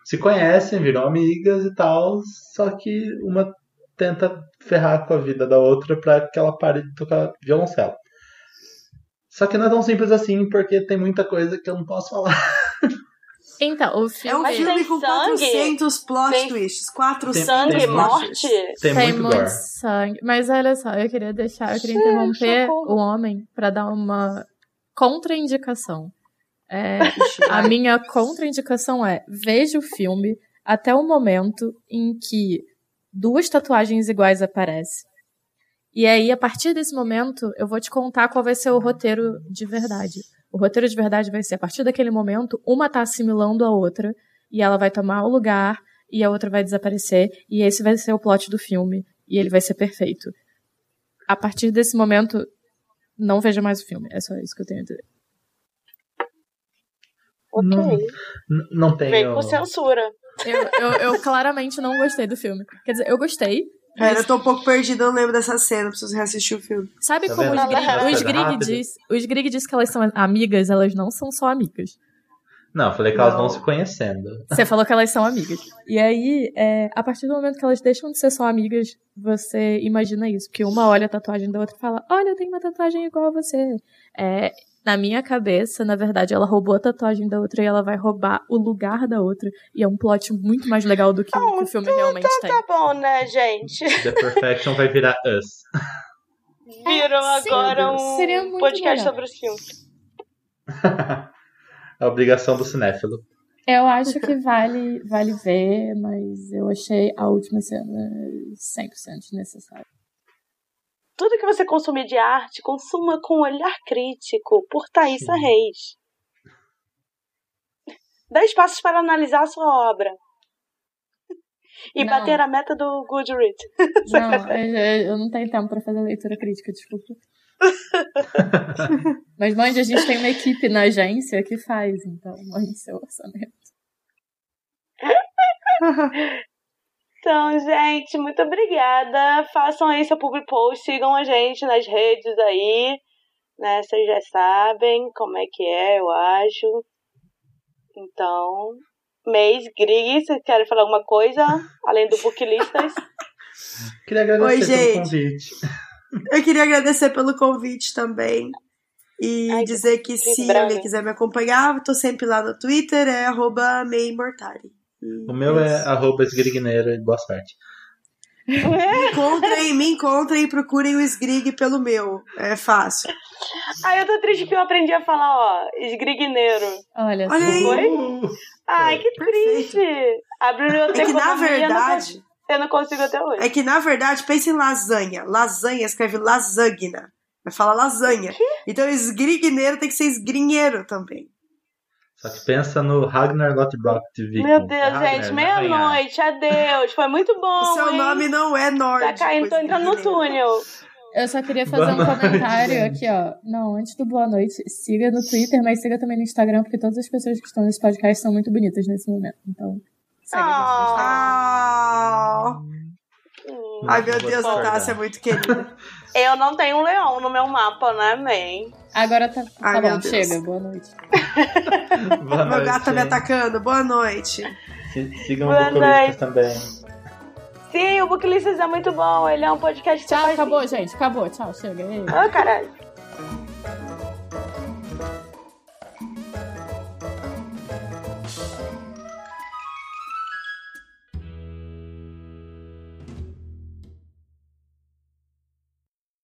se conhecem, viram amigas e tal, só que uma tenta ferrar com a vida da outra pra que ela pare de tocar violoncelo. Só que não é tão simples assim, porque tem muita coisa que eu não posso falar. <laughs> Então, o É filme um Mas filme tem com sangue? 400 plot Tem- twists. 400 Sangue, tem morte. Tem, tem muito muito sangue. Mas olha só, eu queria deixar, eu queria Sim, interromper socorro. o homem pra dar uma contraindicação. É, a minha contraindicação é: veja o filme até o momento em que duas tatuagens iguais aparecem. E aí, a partir desse momento, eu vou te contar qual vai ser o roteiro de verdade. O roteiro de verdade vai ser, a partir daquele momento, uma tá assimilando a outra, e ela vai tomar o lugar, e a outra vai desaparecer, e esse vai ser o plot do filme, e ele vai ser perfeito. A partir desse momento, não veja mais o filme. É só isso que eu tenho a dizer. Ok. Não, não Vem tenho. com censura. Eu, eu, eu claramente não gostei do filme. Quer dizer, eu gostei. Pera, eu tô um pouco perdida, eu não lembro dessa cena, preciso reassistir o filme. sabe Tá como vendo? os Grig, diz, os Grig diz que elas são amigas, elas não são só amigas. Não, falei que elas Não. vão se conhecendo. Você falou que elas são amigas. E aí, é, a partir do momento que elas deixam de ser só amigas, você imagina isso. Que uma olha a tatuagem da outra e fala: Olha, eu tenho uma tatuagem igual a você. É, na minha cabeça, na verdade, ela roubou a tatuagem da outra e ela vai roubar o lugar da outra. E é um plot muito mais legal do que o que o filme realmente tem. Tá bom, né, gente? The Perfection vai virar Us. <laughs> Viram sim, agora seria um muito podcast legal. sobre os filmes. <laughs> a obrigação do cinéfilo. Eu acho que vale, vale ver, mas eu achei a última cena 100% desnecessária. Tudo que você consumir de arte, consuma com olhar crítico, por Thaisa Sim. Reis. Dez passos para analisar a sua obra. E Não. bater a meta do Goodreads. <laughs> Não, eu, eu não tenho tempo pra fazer leitura crítica, desculpa. <laughs> Mas mande, a gente tem uma equipe na agência que faz, então mande seu orçamento. <laughs> Então, gente, muito obrigada. Façam aí seu public post, sigam a gente nas redes aí. Né? Vocês já sabem como é que é, eu acho. Então, mês, Grig, vocês querem falar alguma coisa? Além do Booklistas? <laughs> Queria agradecer Oi, gente. pelo convite. Eu queria agradecer pelo convite também. E Ai, dizer que se branca. alguém quiser me acompanhar, eu tô sempre lá no Twitter, é arroba meimortari. O meu é arroba esgrigneiro e boa sorte. Me encontrem, me encontrem e procurem o Sgrig pelo meu. É fácil. Ai, eu tô triste que eu aprendi a falar, ó, esgrigneiro. Olha, Olha só. aí. Foi? Uh, Ai, que Perfeito. triste. A biblioteca É que na verdade, eu não consigo até hoje. é que na verdade, pense em lasanha. Lasanha escreve lasagna. Vai falar lasanha. Então esgrigneiro tem que ser esgrinheiro também. Só que pensa no Ragnar Lothbrok TV. Meu Deus, Ragnar, gente, meia-noite, adeus. Foi muito bom. o seu hein? nome não é Tá nórdico. caindo, tô entrando no túnel. Eu só queria fazer Boa um noite, comentário gente. aqui, ó. Não, antes do boa noite, siga no Twitter, mas siga também no Instagram, porque todas as pessoas que estão nesse podcast são muito bonitas nesse momento. Então, segue a gente no Instagram. Ah, Hum. ai, meu Deus, a. Tássia é muito querida. <laughs> Eu não tenho um leão no meu mapa, né, man? Agora tá, tá Ai, meu bom, Deus. chega, boa noite. <laughs> Boa Meu noite, gato tá me atacando. Boa noite. Si- Sigam o Boa Boculistas noite. também. Sim, o Booklistas é muito bom. Ele é um podcast que Tchau, acabou, gente. Acabou, tchau, chega. Ei. Ô, caralho.